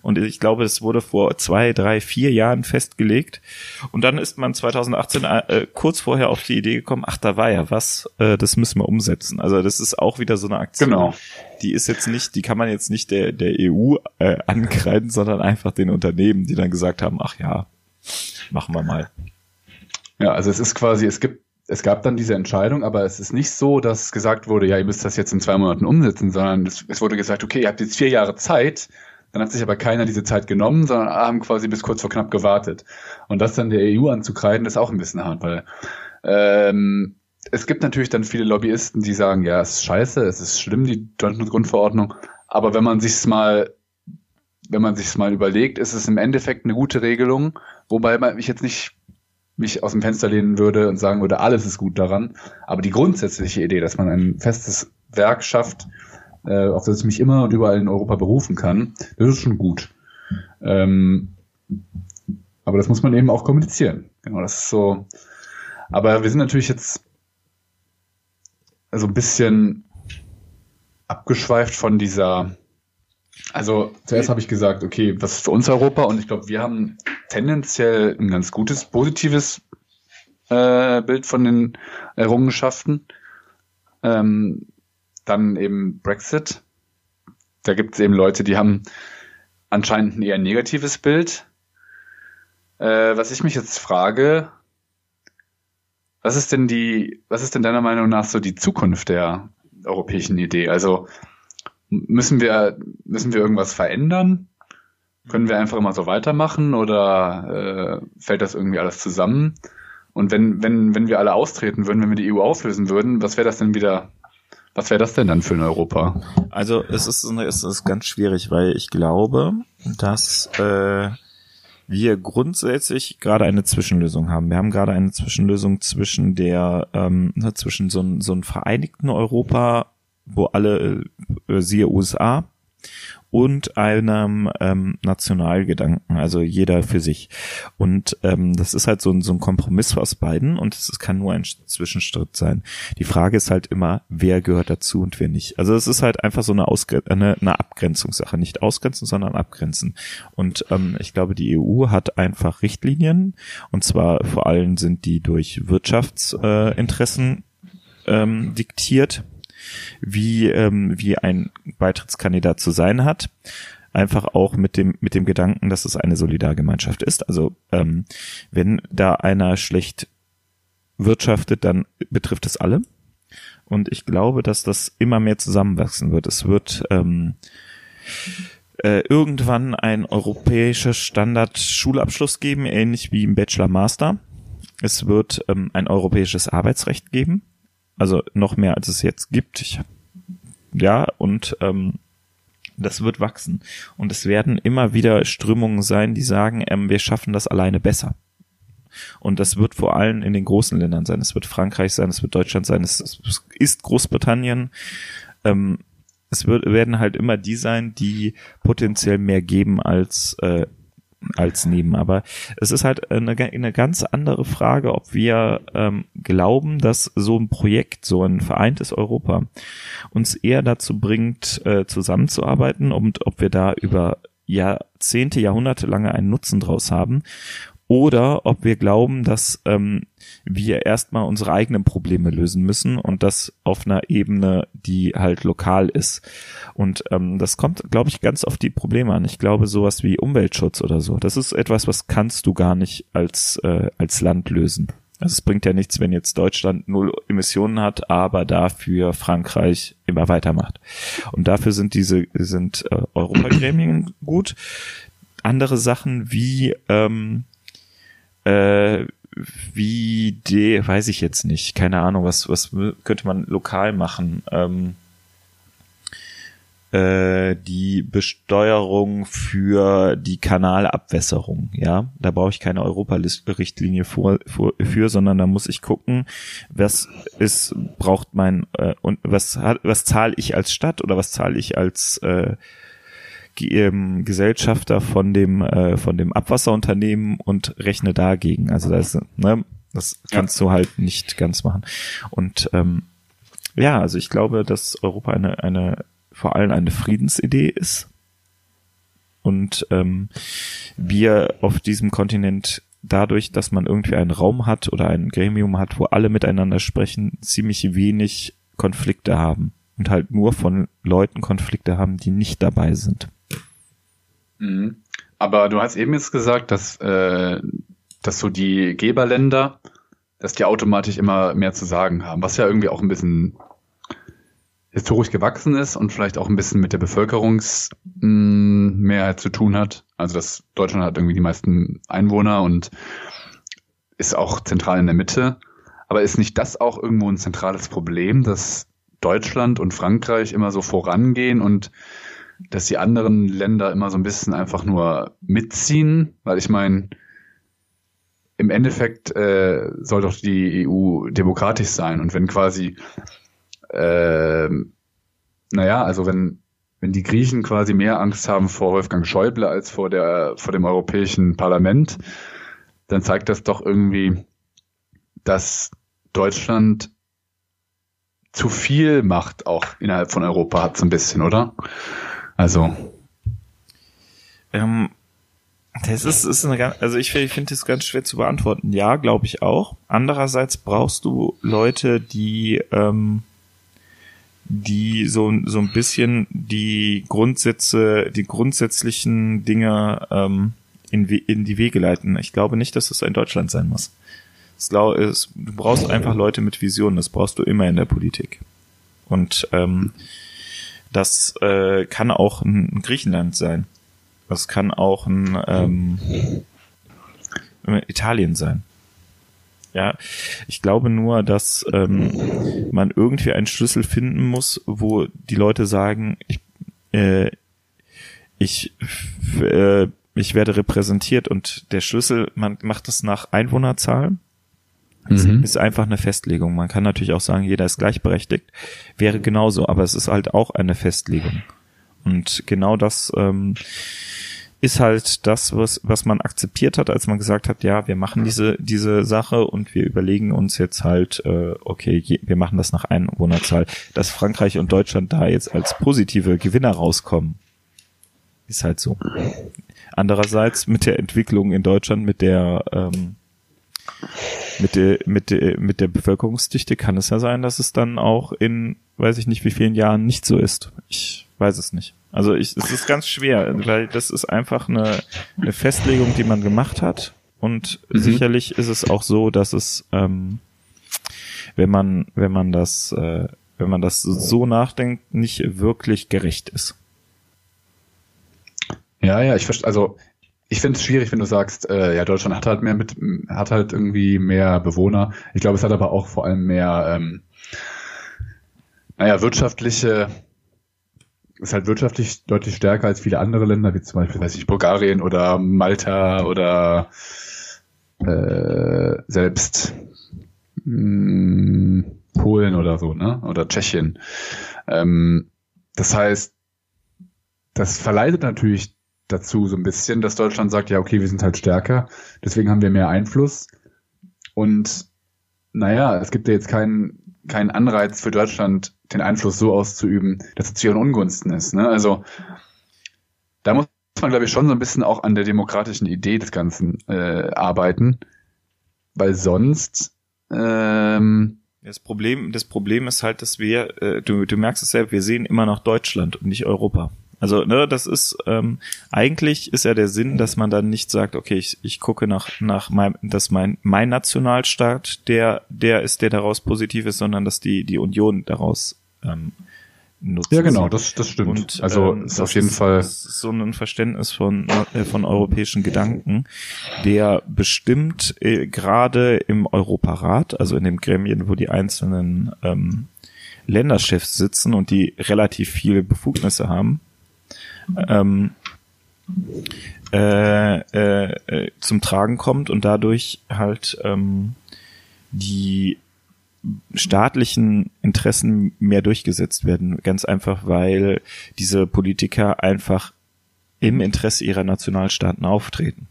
Und ich glaube, es wurde vor zwei, drei, vier Jahren festgelegt. Und dann ist man 2018 äh, kurz vorher auf die Idee gekommen, ach, da war ja was, äh, das müssen wir umsetzen. Also das ist auch wieder so eine Aktion. Genau. Die ist jetzt nicht, die kann man jetzt nicht der, der EU äh, ankreiden, sondern einfach den Unternehmen, die dann gesagt haben, ach ja, machen wir mal. Ja, also es ist quasi, es gibt, es gab dann diese Entscheidung, aber es ist nicht so, dass gesagt wurde, ja, ihr müsst das jetzt in zwei Monaten umsetzen, sondern es, es wurde gesagt, okay, ihr habt jetzt vier Jahre Zeit, dann hat sich aber keiner diese Zeit genommen, sondern haben quasi bis kurz vor knapp gewartet. Und das dann der EU anzukreiden, ist auch ein bisschen hart, weil ähm, es gibt natürlich dann viele Lobbyisten, die sagen, ja, es ist scheiße, es ist schlimm, die Grundverordnung, aber wenn man sich's mal wenn man sich's mal überlegt, ist es im Endeffekt eine gute Regelung, wobei man mich jetzt nicht mich aus dem Fenster lehnen würde und sagen würde, alles ist gut daran. Aber die grundsätzliche Idee, dass man ein festes Werk schafft, äh, auf das ich mich immer und überall in Europa berufen kann, das ist schon gut. Ähm, aber das muss man eben auch kommunizieren. Genau, das ist so. Aber wir sind natürlich jetzt so ein bisschen abgeschweift von dieser. Also zuerst habe ich gesagt, okay, was ist für uns Europa? Und ich glaube, wir haben tendenziell ein ganz gutes, positives äh, Bild von den Errungenschaften. Ähm, dann eben Brexit. Da gibt es eben Leute, die haben anscheinend ein eher negatives Bild. Äh, was ich mich jetzt frage, was ist denn die, was ist denn deiner Meinung nach so die Zukunft der europäischen Idee? Also müssen wir, müssen wir irgendwas verändern? Können wir einfach immer so weitermachen oder äh, fällt das irgendwie alles zusammen? Und wenn, wenn, wenn wir alle austreten würden, wenn wir die EU auflösen würden, was wäre das denn wieder, was wäre das denn dann für ein Europa? Also es ist, es ist ganz schwierig, weil ich glaube, dass äh, wir grundsätzlich gerade eine Zwischenlösung haben. Wir haben gerade eine Zwischenlösung zwischen der ähm, zwischen so, einem so einem vereinigten Europa, wo alle äh, siehe USA und einem ähm, Nationalgedanken, also jeder für sich. Und ähm, das ist halt so ein, so ein Kompromiss aus beiden und es kann nur ein Zwischenschritt sein. Die Frage ist halt immer, wer gehört dazu und wer nicht. Also es ist halt einfach so eine, Ausgre eine, eine Abgrenzungssache. Nicht ausgrenzen, sondern abgrenzen. Und ähm, ich glaube, die EU hat einfach Richtlinien und zwar vor allem sind die durch Wirtschaftsinteressen äh, ähm, diktiert wie, ähm, wie ein Beitrittskandidat zu sein hat. Einfach auch mit dem, mit dem Gedanken, dass es eine Solidargemeinschaft ist. Also ähm, wenn da einer schlecht wirtschaftet, dann betrifft es alle. Und ich glaube, dass das immer mehr zusammenwachsen wird. Es wird ähm, äh, irgendwann ein europäischer Standard-Schulabschluss geben, ähnlich wie im Bachelor-Master. Es wird ähm, ein europäisches Arbeitsrecht geben. Also noch mehr, als es jetzt gibt. Ich, ja, und ähm, das wird wachsen. Und es werden immer wieder Strömungen sein, die sagen, ähm, wir schaffen das alleine besser. Und das wird vor allem in den großen Ländern sein. Es wird Frankreich sein, es wird Deutschland sein, es, ist Großbritannien. Ähm, es wird, werden halt immer die sein, die potenziell mehr geben als äh, als nehmen. Aber es ist halt eine, eine ganz andere Frage, ob wir ähm, glauben, dass so ein Projekt, so ein vereintes Europa uns eher dazu bringt, äh, zusammenzuarbeiten und ob wir da über Jahrzehnte, Jahrhunderte lange einen Nutzen draus haben oder ob wir glauben, dass ähm, wir erstmal unsere eigenen Probleme lösen müssen und das auf einer Ebene, die halt lokal ist. Und ähm, das kommt, glaube ich, ganz auf die Probleme an. Ich glaube, sowas wie Umweltschutz oder so, das ist etwas, was kannst du gar nicht als, äh, als Land lösen. Also es bringt ja nichts, wenn jetzt Deutschland null Emissionen hat, aber dafür Frankreich immer weitermacht. Und dafür sind diese sind äh, Europagremien gut. Andere Sachen wie ähm, äh, wie de, weiß ich jetzt nicht, keine Ahnung, was, was könnte man lokal machen? Ähm, äh, die Besteuerung für die Kanalabwässerung, ja. Da brauche ich keine Europa-Richtlinie vor, vor, für, sondern da muss ich gucken, was ist, braucht mein, äh, und was was zahle ich als Stadt oder was zahle ich als äh, ähm, Gesellschafter von dem äh, von dem Abwasserunternehmen und rechne dagegen. Also das, ne, das kannst ja. du halt nicht ganz machen. Und ähm, ja, also ich glaube, dass Europa eine eine vor allem eine Friedensidee ist und ähm, wir auf diesem Kontinent dadurch, dass man irgendwie einen Raum hat oder ein Gremium hat, wo alle miteinander sprechen, ziemlich wenig Konflikte haben und halt nur von Leuten Konflikte haben, die nicht dabei sind. Mhm. Aber du hast eben jetzt gesagt, dass, äh, dass so die Geberländer, dass die automatisch immer mehr zu sagen haben, was ja irgendwie auch ein bisschen historisch gewachsen ist und vielleicht auch ein bisschen mit der Bevölkerungsmehrheit zu tun hat. Also dass Deutschland hat irgendwie die meisten Einwohner und ist auch zentral in der Mitte. Aber ist nicht das auch irgendwo ein zentrales Problem, dass Deutschland und Frankreich immer so vorangehen und dass die anderen Länder immer so ein bisschen einfach nur mitziehen? Weil ich meine, im Endeffekt äh, soll doch die EU demokratisch sein und wenn quasi äh, naja, also wenn, wenn die Griechen quasi mehr Angst haben vor Wolfgang Schäuble als vor der, vor dem Europäischen Parlament, dann zeigt das doch irgendwie, dass Deutschland zu viel Macht auch innerhalb von Europa hat, so ein bisschen, oder? Also. Ähm, das ist, ist eine ganz, also ich, ich finde das ganz schwer zu beantworten. Ja, glaube ich auch. Andererseits brauchst du Leute, die, ähm, die so, so ein bisschen die Grundsätze, die grundsätzlichen Dinge ähm, in, in die Wege leiten. Ich glaube nicht, dass das in Deutschland sein muss. Es, du brauchst einfach Leute mit Visionen, das brauchst du immer in der Politik. Und ähm, das äh, kann auch ein Griechenland sein. Das kann auch ein ähm, Italien sein. Ja, ich glaube nur, dass ähm, man irgendwie einen Schlüssel finden muss, wo die Leute sagen, ich, äh, ich, äh, ich werde repräsentiert und der Schlüssel, man macht das nach Einwohnerzahlen. Mhm. Ist einfach eine Festlegung. Man kann natürlich auch sagen, jeder ist gleichberechtigt. Wäre genauso, aber es ist halt auch eine Festlegung. Und genau das ähm, ist halt das, was, was man akzeptiert hat, als man gesagt hat, ja, wir machen diese, diese Sache und wir überlegen uns jetzt halt, äh, okay, je, wir machen das nach Einwohnerzahl. Dass Frankreich und Deutschland da jetzt als positive Gewinner rauskommen, ist halt so. Andererseits mit der Entwicklung in Deutschland, mit der, ähm, mit der, mit der, mit der Bevölkerungsdichte kann es ja sein, dass es dann auch in, weiß ich nicht wie vielen Jahren nicht so ist. Ich weiß es nicht. Also ich, es ist ganz schwer, weil das ist einfach eine, eine Festlegung, die man gemacht hat. Und mhm. sicherlich ist es auch so, dass es, ähm, wenn man, wenn man das, äh, wenn man das so nachdenkt, nicht wirklich gerecht ist. Ja, ja, ich verstehe, also ich finde es schwierig, wenn du sagst, äh, ja, Deutschland hat halt mehr mit, hat halt irgendwie mehr Bewohner. Ich glaube, es hat aber auch vor allem mehr, ähm, naja, wirtschaftliche ist halt wirtschaftlich deutlich stärker als viele andere Länder, wie zum Beispiel, weiß ich, Bulgarien oder Malta oder äh, selbst mh, hm, Polen oder so, ne? Oder Tschechien. Ähm, das heißt, das verleitet natürlich dazu so ein bisschen, dass Deutschland sagt, ja, okay, wir sind halt stärker, deswegen haben wir mehr Einfluss. Und naja, es gibt ja jetzt keinen keinen Anreiz für Deutschland, den Einfluss so auszuüben, dass es zu ihren Ungunsten ist. Ne? Also da muss man, glaube ich, schon so ein bisschen auch an der demokratischen Idee des Ganzen äh, arbeiten, weil sonst ähm, das Problem, das Problem ist halt, dass wir, äh, du, du merkst es ja, wir sehen immer noch Deutschland und nicht Europa. Also, ne, das ist ähm, eigentlich ist ja der Sinn, dass man dann nicht sagt, okay, ich, ich gucke nach nach meinem, dass mein mein Nationalstaat der der ist, der daraus positiv ist, sondern dass die die Union daraus ähm, nutzen. Ja, genau, das, das stimmt. Und, also ähm, ist das auf jeden Fall. ist so ein Verständnis von, äh, von europäischen Gedanken, der bestimmt äh, gerade im Europarat, also in dem Gremien, wo die einzelnen ähm, Länderchefs sitzen und die relativ viele Befugnisse haben, ähm, äh, äh, äh, zum Tragen kommt und dadurch halt ähm, die staatlichen Interessen mehr durchgesetzt werden. Ganz einfach, weil diese Politiker einfach im Interesse ihrer Nationalstaaten auftreten.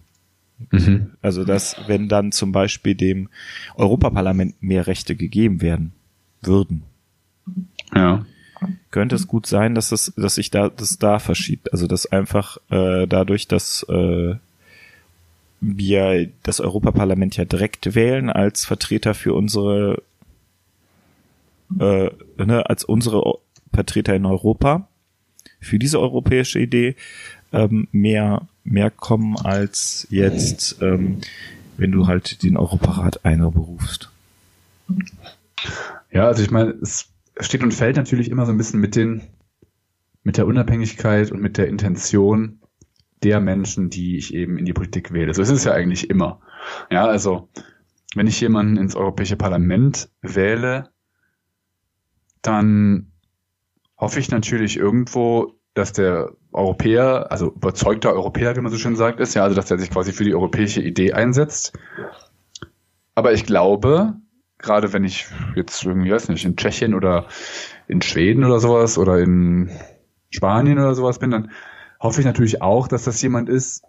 Mhm. Also dass, wenn dann zum Beispiel dem Europaparlament mehr Rechte gegeben werden würden, Ja. Könnte es gut sein, dass es, dass sich da das da verschiebt. Also dass einfach äh, dadurch, dass äh, wir das Europaparlament ja direkt wählen als Vertreter für unsere äh, ne, als unsere Vertreter in Europa für diese europäische Idee ähm, mehr mehr kommen als jetzt, ähm, wenn du halt den Europarat einberufst. Ja, also ich meine, es steht und fällt natürlich immer so ein bisschen mit den, mit der Unabhängigkeit und mit der Intention der Menschen, die ich eben in die Politik wähle. So ist es ja eigentlich immer. Ja, also wenn ich jemanden ins Europäische Parlament wähle, dann hoffe ich natürlich irgendwo, dass der Europäer, also überzeugter Europäer, wie man so schön sagt, ist, ja, also dass er sich quasi für die europäische Idee einsetzt. Aber ich glaube, gerade wenn ich jetzt irgendwie, weiß nicht, in Tschechien oder in Schweden oder sowas oder in Spanien oder sowas bin, dann hoffe ich natürlich auch, dass das jemand ist,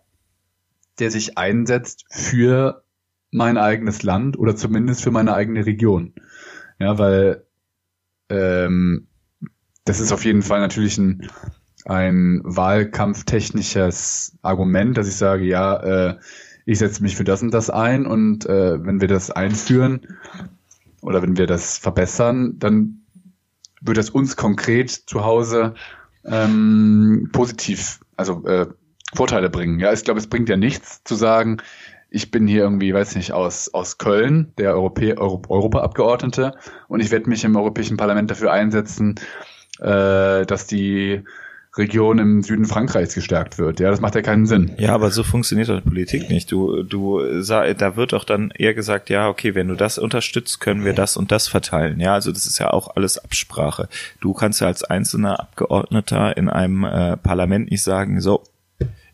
der sich einsetzt für mein eigenes Land oder zumindest für meine eigene Region. Ja, weil ähm, das ist auf jeden Fall natürlich ein, ein wahlkampftechnisches Argument, dass ich sage, ja, äh, ich setze mich für das und das ein und äh, wenn wir das einführen oder wenn wir das verbessern, dann wird das uns konkret zu Hause ähm, positiv, also äh, Vorteile bringen. Ja, ich glaube, es bringt ja nichts zu sagen, ich bin hier irgendwie, weiß nicht, aus, aus Köln, der Europä Euro Europaabgeordnete, und ich werde mich im Europäischen Parlament dafür einsetzen, äh, dass die Region im Süden Frankreichs gestärkt wird. Ja, das macht ja keinen Sinn. Ja, aber so funktioniert doch Politik nicht. Du, du, da wird doch dann eher gesagt, ja, okay, wenn du das unterstützt, können wir das und das verteilen. Ja, also das ist ja auch alles Absprache. Du kannst ja als einzelner Abgeordneter in einem äh, Parlament nicht sagen, so,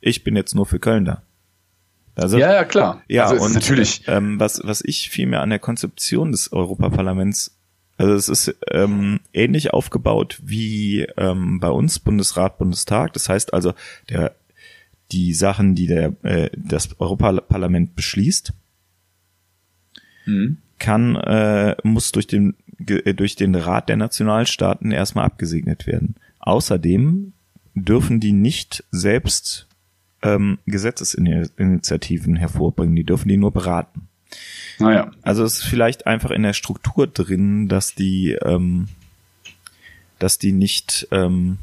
ich bin jetzt nur für Köln da. Also, Ja, ja, klar. Ja, also und natürlich. ähm, was, was ich vielmehr an der Konzeption des Europaparlaments, also es ist ähm, ähnlich aufgebaut wie ähm, bei uns Bundesrat, Bundestag. Das heißt also, der die Sachen, die der äh, das Europaparlament beschließt, Mhm. kann äh, muss durch den äh, durch den Rat der Nationalstaaten erstmal abgesegnet werden. Außerdem dürfen die nicht selbst ähm, Gesetzesinitiativen hervorbringen, die dürfen die nur beraten. Naja. Also es ist vielleicht einfach in der Struktur drin, dass die, ähm, dass die nicht, ähm,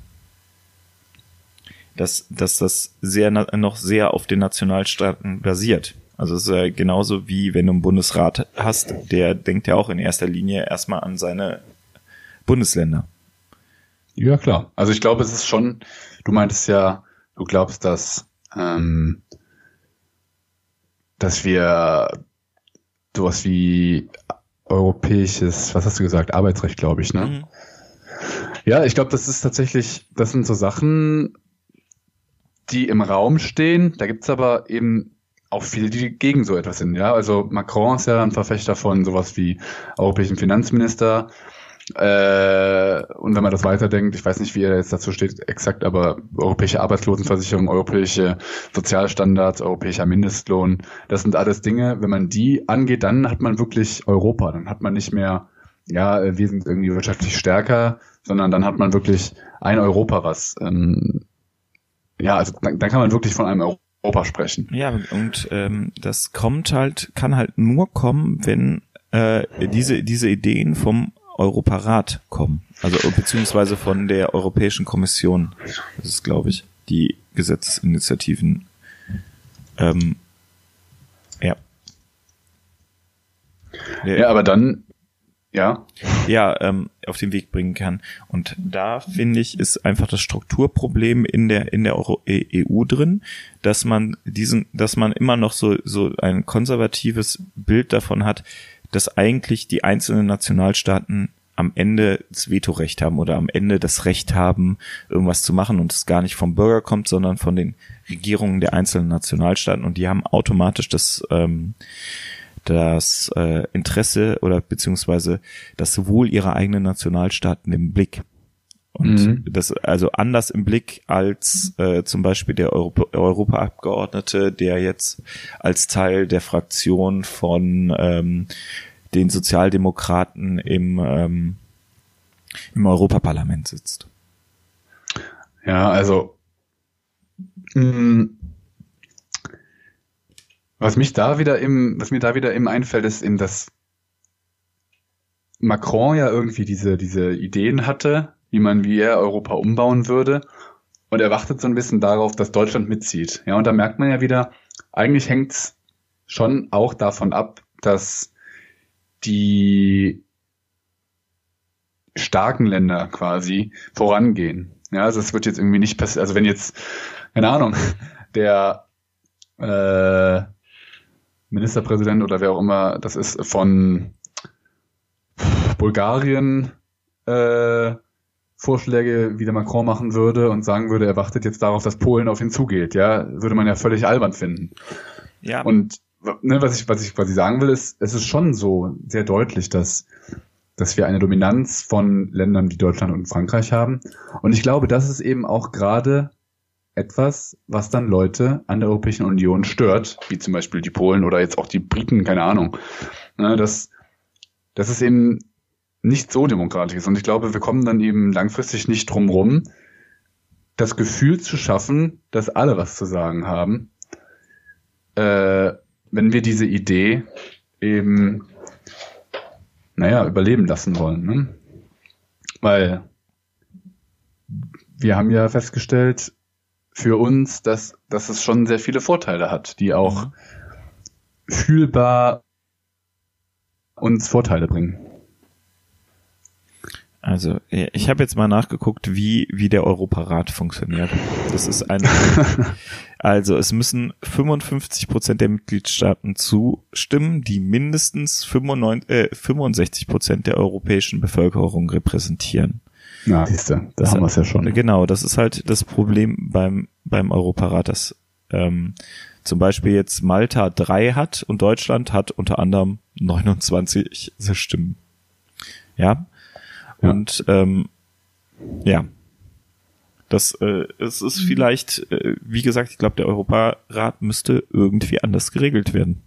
dass, dass das sehr noch sehr auf den Nationalstaaten basiert. Also es ist ja genauso wie wenn du einen Bundesrat hast, der denkt ja auch in erster Linie erstmal an seine Bundesländer. Ja, klar. Also ich glaube, es ist schon, du meintest ja, du glaubst, dass, ähm, dass wir sowas wie europäisches, was hast du gesagt, Arbeitsrecht, glaube ich, ne? Mhm. Ja, ich glaube, das ist tatsächlich, das sind so Sachen, die im Raum stehen. Da gibt's aber eben auch viele, die gegen so etwas sind. Ja, also Macron ist ja ein Verfechter von sowas wie europäischen Finanzminister. Äh, und wenn man das weiterdenkt, ich weiß nicht, wie er jetzt dazu steht, exakt, aber europäische Arbeitslosenversicherung, europäische Sozialstandards, europäischer Mindestlohn, das sind alles Dinge, wenn man die angeht, dann hat man wirklich Europa. Dann hat man nicht mehr, ja, wir sind irgendwie wirtschaftlich stärker, sondern dann hat man wirklich ein Europa, was, ähm, ja, also dann, dann kann man wirklich von einem Europa sprechen. Ja, und ähm, das kommt halt, kann halt nur kommen, wenn äh, diese, diese Ideen vom Europarat kommen. Also beziehungsweise von der Europäischen Kommission. Das ist, glaube ich, die Gesetzesinitiativen. Ähm, ja. Ja, aber dann Ja. Ja, ähm, auf den Weg bringen kann. Und da finde ich, ist einfach das Strukturproblem in der in der Euro EU drin, dass man diesen, dass man immer noch so so ein konservatives Bild davon hat, dass eigentlich die einzelnen Nationalstaaten am Ende das Vetorecht haben oder am Ende das Recht haben, irgendwas zu machen und es gar nicht vom Bürger kommt, sondern von den Regierungen der einzelnen Nationalstaaten und die haben automatisch das ähm, das äh, Interesse oder beziehungsweise das Wohl ihrer eigenen Nationalstaaten im Blick. Und mhm. das also anders im Blick als äh, zum Beispiel der Europa Europaabgeordnete, der jetzt als Teil der Fraktion von ähm, den Sozialdemokraten im, ähm, im Europaparlament sitzt. Ja, also mh, mm, was mich da wieder im, was mir da wieder im einfällt, ist eben, dass Macron ja irgendwie diese, diese Ideen hatte, wie man, wie er Europa umbauen würde. Und er wartet so ein bisschen darauf, dass Deutschland mitzieht. Ja, und da merkt man ja wieder, eigentlich hängt's schon auch davon ab, dass die starken Länder quasi vorangehen. Ja, also es wird jetzt irgendwie nicht passieren. Also wenn jetzt, keine Ahnung, der äh, Ministerpräsident oder wer auch immer das ist von Bulgarien äh, Vorschläge, wie der Macron machen würde und sagen würde, er wartet jetzt darauf, dass Polen auf ihn zugeht, ja, würde man ja völlig albern finden. Ja. Und ne, was ich, was ich quasi sagen will, ist, es ist schon so sehr deutlich, dass, dass wir eine Dominanz von Ländern wie Deutschland und Frankreich haben. Und ich glaube, das ist eben auch gerade etwas, was dann Leute an der Europäischen Union stört, wie zum Beispiel die Polen oder jetzt auch die Briten, keine Ahnung. Ne, dass, dass es eben nicht so demokratisch ist. Und ich glaube, wir kommen dann eben langfristig nicht drum rum, das Gefühl zu schaffen, dass alle was zu sagen haben, äh, wenn wir diese Idee eben, naja, überleben lassen wollen. Ne? Weil wir haben ja festgestellt, für uns, dass, dass es schon sehr viele Vorteile hat, die auch mhm. fühlbar uns Vorteile bringen. Also, ich habe jetzt mal nachgeguckt, wie, wie der Europarat funktioniert. Das ist ein, also es müssen 55 Prozent der Mitgliedstaaten zustimmen, die mindestens 95, äh, 65 Prozent der europäischen Bevölkerung repräsentieren. Na, siehste, da haben wir es ja schon. Genau, das ist halt das Problem beim, beim Europarat, dass ähm, zum Beispiel jetzt Malta drei hat und Deutschland hat unter anderem 29 Stimmen. Ja. Ja. Und ähm, ja. Das äh, es ist vielleicht, äh, wie gesagt, ich glaube, der Europarat müsste irgendwie anders geregelt werden.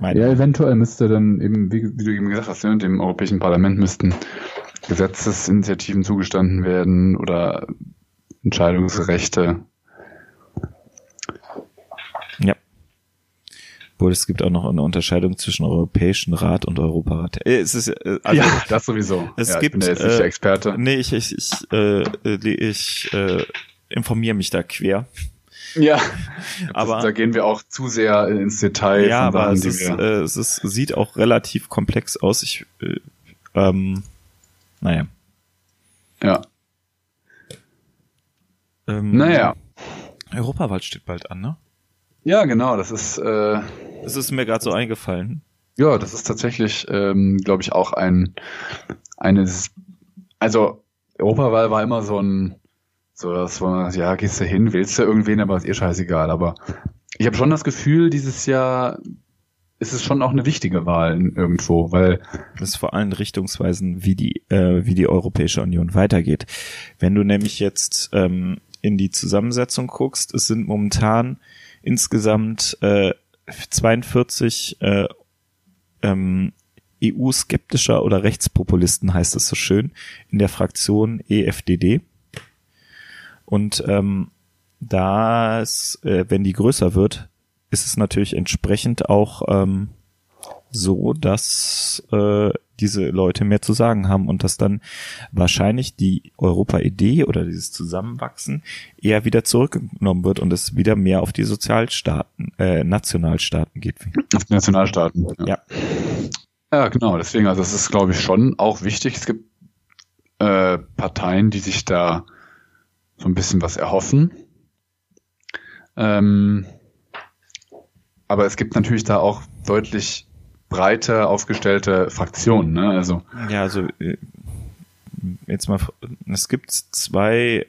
Meine ja, eventuell müsste dann eben, wie, wie du eben gesagt hast, ne, dem Europäischen Parlament müssten Gesetzesinitiativen zugestanden werden oder Entscheidungsrechte. Wohl, es gibt auch noch eine Unterscheidung zwischen Europäischen Rat und Europarat. Äh, es ist, äh, also, ja, das sowieso. Es ja, gibt, ich bin jetzt nicht der Experte. Nee, ich, ich, ich, äh, ich äh, informiere mich da quer. Ja, aber das, da gehen wir auch zu sehr ins Detail. Ja, aber Sachen, es, ist, äh, es ist, sieht auch relativ komplex aus. Ich, äh, ähm, naja. Ja. Ähm, naja. Europawahl steht bald an, ne? Ja, genau. Das ist. Äh, das ist mir gerade so eingefallen. Ja, das ist tatsächlich, ähm, glaube ich, auch ein eines. Also Europawahl war immer so ein so, das war, ja, gehst du hin, willst du irgendwen, aber ist eh scheißegal. Aber ich habe schon das Gefühl, dieses Jahr ist es schon auch eine wichtige Wahl irgendwo, weil das ist vor allem richtungsweisen, wie die äh, wie die Europäische Union weitergeht. Wenn du nämlich jetzt ähm, in die Zusammensetzung guckst, es sind momentan insgesamt äh, 42 äh, ähm, EU-skeptischer oder Rechtspopulisten heißt es so schön in der Fraktion EFDD. Und ähm, das, äh, wenn die größer wird, ist es natürlich entsprechend auch ähm, so, dass äh, diese Leute mehr zu sagen haben und dass dann wahrscheinlich die Europa-Idee oder dieses Zusammenwachsen eher wieder zurückgenommen wird und es wieder mehr auf die Sozialstaaten, äh, Nationalstaaten geht. Auf die Nationalstaaten. Ja. Ja, genau. Deswegen, also es ist, glaube ich, schon auch wichtig. Es gibt äh, Parteien, die sich da so ein bisschen was erhoffen. Ähm, aber es gibt natürlich da auch deutlich breiter aufgestellte Fraktionen. Ne? Also ja, also äh, jetzt mal, es gibt zwei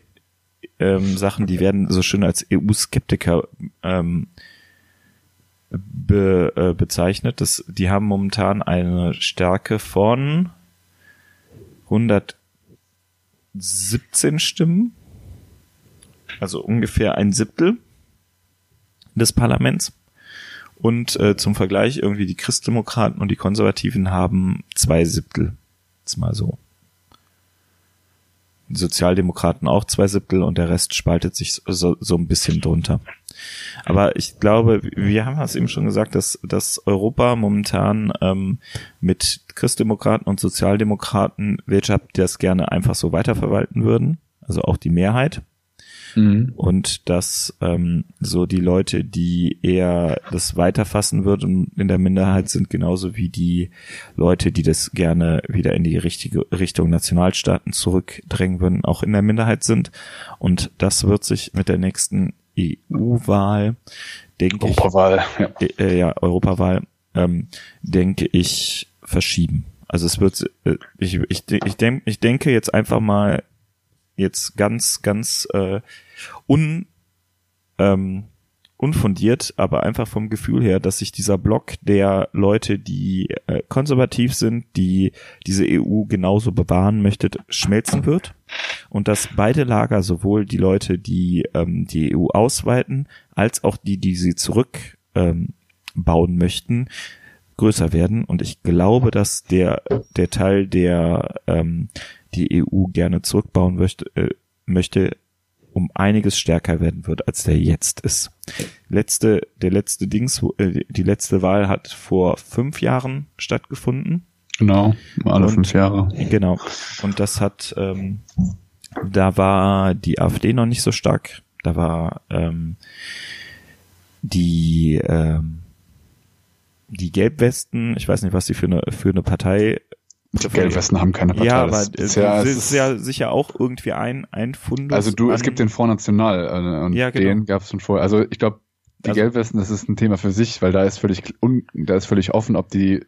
ähm, Sachen, die werden so schön als EU-Skeptiker ähm, be, äh, bezeichnet. Das, die haben momentan eine Stärke von 117 Stimmen, also ungefähr ein Siebtel des Parlaments. Und äh, zum Vergleich irgendwie die Christdemokraten und die Konservativen haben zwei Siebtel. Jetzt mal so. Die Sozialdemokraten auch zwei Siebtel und der Rest spaltet sich so, so ein bisschen drunter. Aber ich glaube, wir haben es eben schon gesagt, dass, dass Europa momentan ähm, mit Christdemokraten und Sozialdemokraten Wirtschaft das gerne einfach so weiterverwalten würden. Also auch die Mehrheit. Mhm. Und dass ähm, so die Leute, die eher das weiterfassen würden in der Minderheit sind, genauso wie die Leute, die das gerne wieder in die richtige Richtung Nationalstaaten zurückdrängen würden, auch in der Minderheit sind. Und das wird sich mit der nächsten EU-Wahl, denke Europawahl, ich, ja, äh, äh, ja Europawahl, ähm, denke ich, verschieben. Also es wird, äh, ich, ich, ich, denk, ich denke jetzt einfach mal jetzt ganz, ganz äh, un, ähm, unfundiert, aber einfach vom Gefühl her, dass sich dieser Block der Leute, die äh, konservativ sind, die diese EU genauso bewahren möchte, schmelzen wird und dass beide Lager, sowohl die Leute, die ähm, die EU ausweiten, als auch die, die sie zurück ähm, bauen möchten, größer werden. Und ich glaube, dass der der Teil, der ähm, die EU gerne zurückbauen möchte, äh, möchte um einiges stärker werden wird, als der jetzt ist. Letzte, der letzte Dings, äh, die letzte Wahl hat vor fünf Jahren stattgefunden. Genau, alle Und- fünf Jahre. Genau. Und das hat, ähm, da war die AfD noch nicht so stark. Da war ähm, die ähm, die Gelbwesten, ich weiß nicht, was die für eine für eine Partei Gelbwesten haben keine Partei. ja, aber das äh, ist ja, das es ist ja sicher auch irgendwie ein ein Fundus. also du, es gibt den Front National äh, und Ja, genau. den gab es schon vorher. Also ich glaube, die Also- Gelbwesten, das ist ein Thema für sich, weil da ist völlig un, da ist völlig offen, ob die,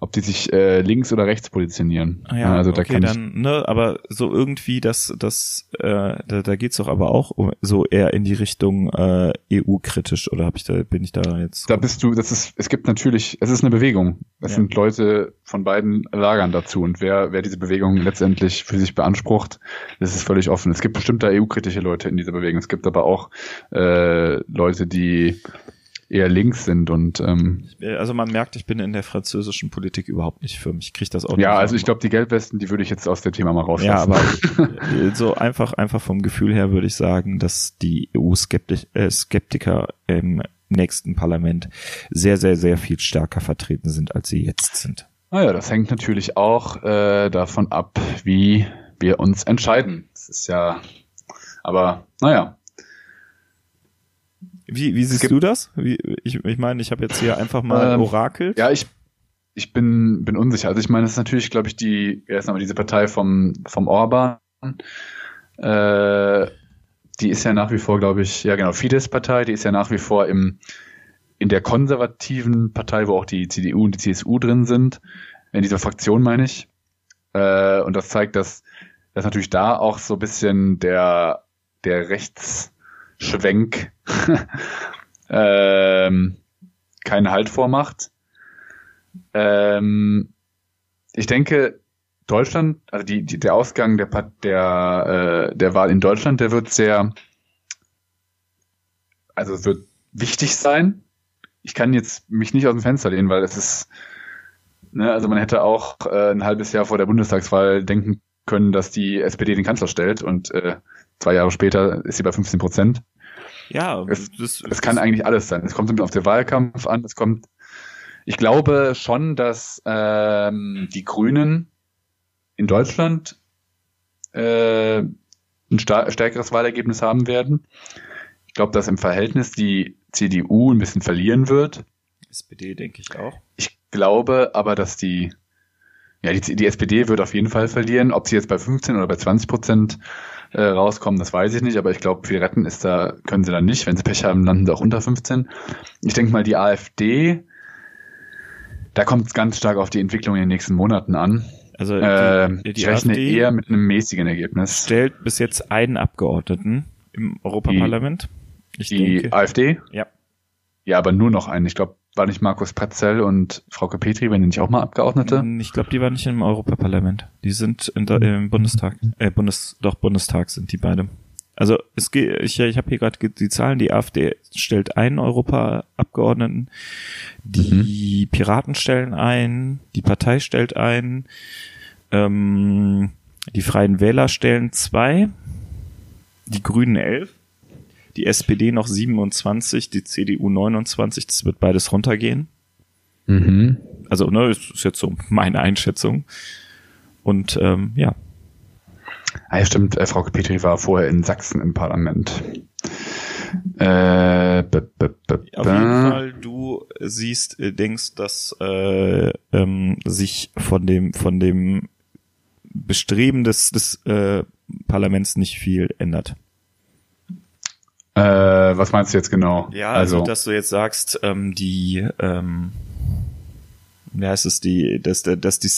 ob die sich äh, links oder rechts positionieren. Ah Ja, also da okay, kann ich, dann, ne, aber so irgendwie, das, das, äh, da, da geht's doch aber auch um- so eher in die Richtung äh, EU-kritisch oder hab ich da, bin ich da jetzt? da bist du, das ist, es gibt natürlich, es ist eine Bewegung. Es Ja. sind Leute von beiden Lagern dazu und wer, wer diese Bewegung letztendlich für sich beansprucht, das ist völlig offen. Es gibt bestimmt da EU-kritische Leute in dieser Bewegung. Es gibt aber auch äh, Leute, die eher links sind und ähm, Äh, Also man merkt, ich bin in der französischen Politik überhaupt nicht firm. Ich krieg das auch ja, also so- ich glaube, die Gelbwesten, die würde ich jetzt aus dem Thema mal Ja, rauslassen. aber äh, so einfach, einfach vom Gefühl her würde ich sagen, dass die EU-Skeptiker äh, im nächsten Parlament sehr, sehr, sehr viel stärker vertreten sind, als sie jetzt sind. Naja, das hängt natürlich auch äh, davon ab, wie wir uns entscheiden. Das ist ja, aber naja, Wie, wie siehst du das? Wie, ich, ich meine, ich habe jetzt hier einfach mal Ähm, Orakel. ja, ich, ich bin, bin unsicher. Also ich meine, es ist natürlich, glaube ich, die, erst einmal diese Partei vom, vom Orban. Äh, die ist ja nach wie vor, glaube ich, ja genau, Fidesz-Partei, die ist ja nach wie vor im, in der konservativen Partei, wo auch die CDU und die CSU drin sind, in dieser Fraktion meine ich. Äh, und das zeigt, dass, dass natürlich da auch so ein bisschen der, der Rechtsschwenk ähm, keinen Halt vormacht. Ähm, ich denke, Deutschland, also die, die, der Ausgang der, der, äh, der Wahl in Deutschland, der wird sehr, also wird wichtig sein. Ich kann jetzt mich nicht aus dem Fenster lehnen, weil es ist, ne, also man hätte auch äh, ein halbes Jahr vor der Bundestagswahl denken können, dass die SPD den Kanzler stellt und äh, zwei Jahre später ist sie bei 15 Prozent. Ja, Es- das, Es kann eigentlich alles sein. Es kommt ein bisschen auf den Wahlkampf an. Es kommt. Ich glaube schon, dass ähm, die Grünen in Deutschland äh, ein stärkeres Wahlergebnis haben werden. Ich glaube, dass im Verhältnis die CDU ein bisschen verlieren wird. SPD denke ich auch. Ich glaube aber, dass die ja, die, die SPD wird auf jeden Fall verlieren. Ob sie jetzt bei 15 oder bei 20 Prozent äh, rauskommen, das weiß ich nicht, aber ich glaube, viel retten ist da, können sie dann nicht. Wenn sie Pech haben, landen sie auch unter 15. Ich denke mal, die AfD, da kommt es ganz stark auf die Entwicklung in den nächsten Monaten an. Also die, äh, die ich rechne AfD eher mit einem mäßigen Ergebnis. stellt bis jetzt einen Abgeordneten im Europaparlament. Ich Die denke, AfD? ja. Ja, aber nur noch einen. Ich glaube, war nicht Markus Pretzell und Frauke Petri, wenn die nicht auch mal Abgeordnete? Ich glaube, die waren nicht im Europaparlament. Die sind in der, im Bundestag. Äh, Bundes, doch Bundestag sind die beide. Also es geht, ich, ich habe hier gerade die Zahlen. Die AfD stellt einen Europaabgeordneten, die Piraten stellen einen, die Partei stellt einen, ähm, die Freien Wähler stellen zwei, die Grünen elf, die SPD noch 27, die CDU 29. Das wird beides runtergehen. Mhm. Also, ne, das ist jetzt so meine Einschätzung. Und ähm, ja, Ah, ja, stimmt. Äh, Frauke Petri war vorher in Sachsen im Parlament. Äh, b, b, b, auf jeden Fall, du siehst, äh, denkst, dass äh, ähm, sich von dem von dem Bestreben des, des äh, Parlaments nicht viel ändert. Äh, was meinst du jetzt genau? Ja, also, also dass du jetzt sagst, ähm, die ähm, wie heißt es, die, dass, dass die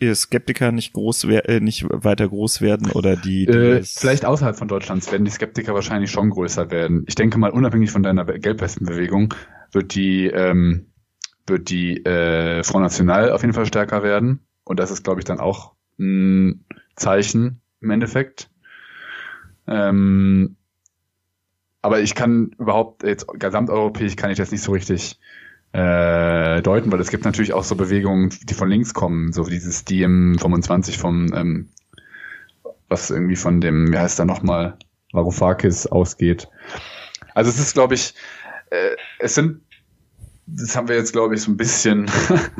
äh, Skeptiker nicht groß äh, nicht weiter groß werden oder die, die Äh, vielleicht außerhalb von Deutschlands werden die Skeptiker wahrscheinlich schon größer werden. Ich denke mal, unabhängig von deiner Gelbwestenbewegung wird die, ähm, wird die äh, Front National auf jeden Fall stärker werden. Und das ist, glaube ich, dann auch ein Zeichen im Endeffekt. Ähm, aber ich kann überhaupt jetzt gesamteuropäisch kann ich das nicht so richtig äh, deuten, weil es gibt natürlich auch so Bewegungen, die von links kommen, so wie dieses DM25 vom ähm, was irgendwie von dem, wie heißt er nochmal, Varoufakis ausgeht. Also es ist, glaube ich, äh, es sind, das haben wir jetzt, glaube ich, so ein bisschen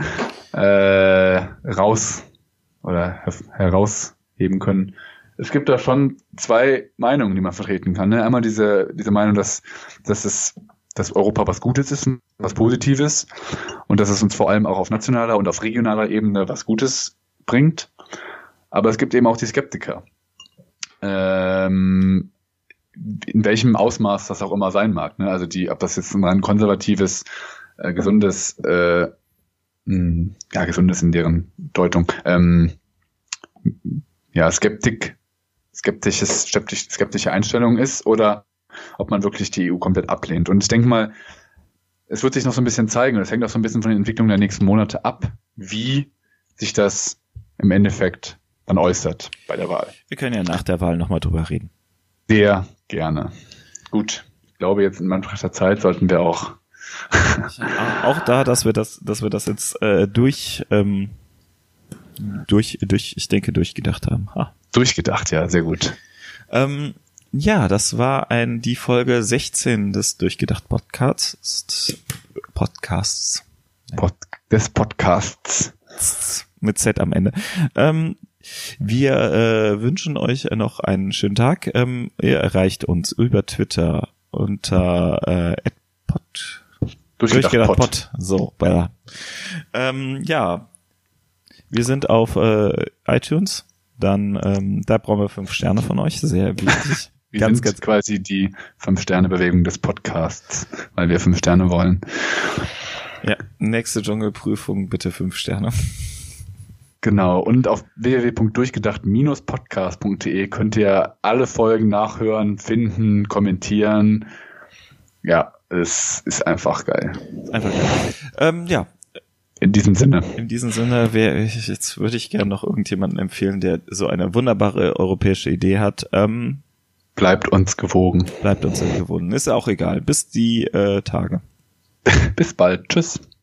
äh, raus oder her herausheben können. Es gibt da schon zwei Meinungen, die man vertreten kann. Ne? Einmal diese, diese Meinung, dass, dass es dass Europa was Gutes ist, was Positives und dass es uns vor allem auch auf nationaler und auf regionaler Ebene was Gutes bringt. Aber es gibt eben auch die Skeptiker. Ähm, in welchem Ausmaß das auch immer sein mag. Ne? Also die, ob das jetzt ein konservatives, äh, gesundes, äh, mh, ja, gesundes in deren Deutung, ähm, ja, Skeptik, skeptisches, skeptisch, skeptische Einstellung ist oder ob man wirklich die EU komplett ablehnt. Und ich denke mal, es wird sich noch so ein bisschen zeigen, und es hängt auch so ein bisschen von den Entwicklungen der nächsten Monate ab, wie sich das im Endeffekt dann äußert bei der Wahl. wir können ja nach der Wahl nochmal drüber reden. Sehr gerne. Gut, ich glaube, jetzt in mancher Zeit sollten wir auch Auch da, dass wir das, dass wir das jetzt äh, durch, ähm, durch, durch, ich denke, durchgedacht haben. Ha. Durchgedacht, ja, sehr gut. Ähm, ja, das war ein die Folge 16 des Durchgedacht Podcasts. Podcasts Pod des Podcasts. mit Z am Ende. Ähm, wir äh, wünschen euch noch einen schönen Tag. Ähm, ihr erreicht uns über Twitter unter äh, @pod Durchgedacht, Durchgedacht Pod. So, ja. Ähm, ja. Wir sind auf äh, iTunes. Dann, ähm, da brauchen wir fünf Sterne von euch. Sehr wichtig. Wir ganz, sind ganz quasi die Fünf-Sterne-Bewegung des Podcasts, weil wir fünf Sterne wollen. Ja, nächste Dschungelprüfung, bitte fünf Sterne. Genau. Und auf www.durchgedacht-podcast.de könnt ihr alle Folgen nachhören, finden, kommentieren. Ja, es ist einfach geil. Einfach geil. Ähm, ja, In diesem Sinne. in diesem Sinne wäre ich, jetzt würde ich gerne noch irgendjemanden empfehlen, der so eine wunderbare europäische Idee hat. Ähm, Bleibt uns gewogen. bleibt uns gewohnt. Ist auch egal. Bis die äh, Tage. Bis bald. Tschüss.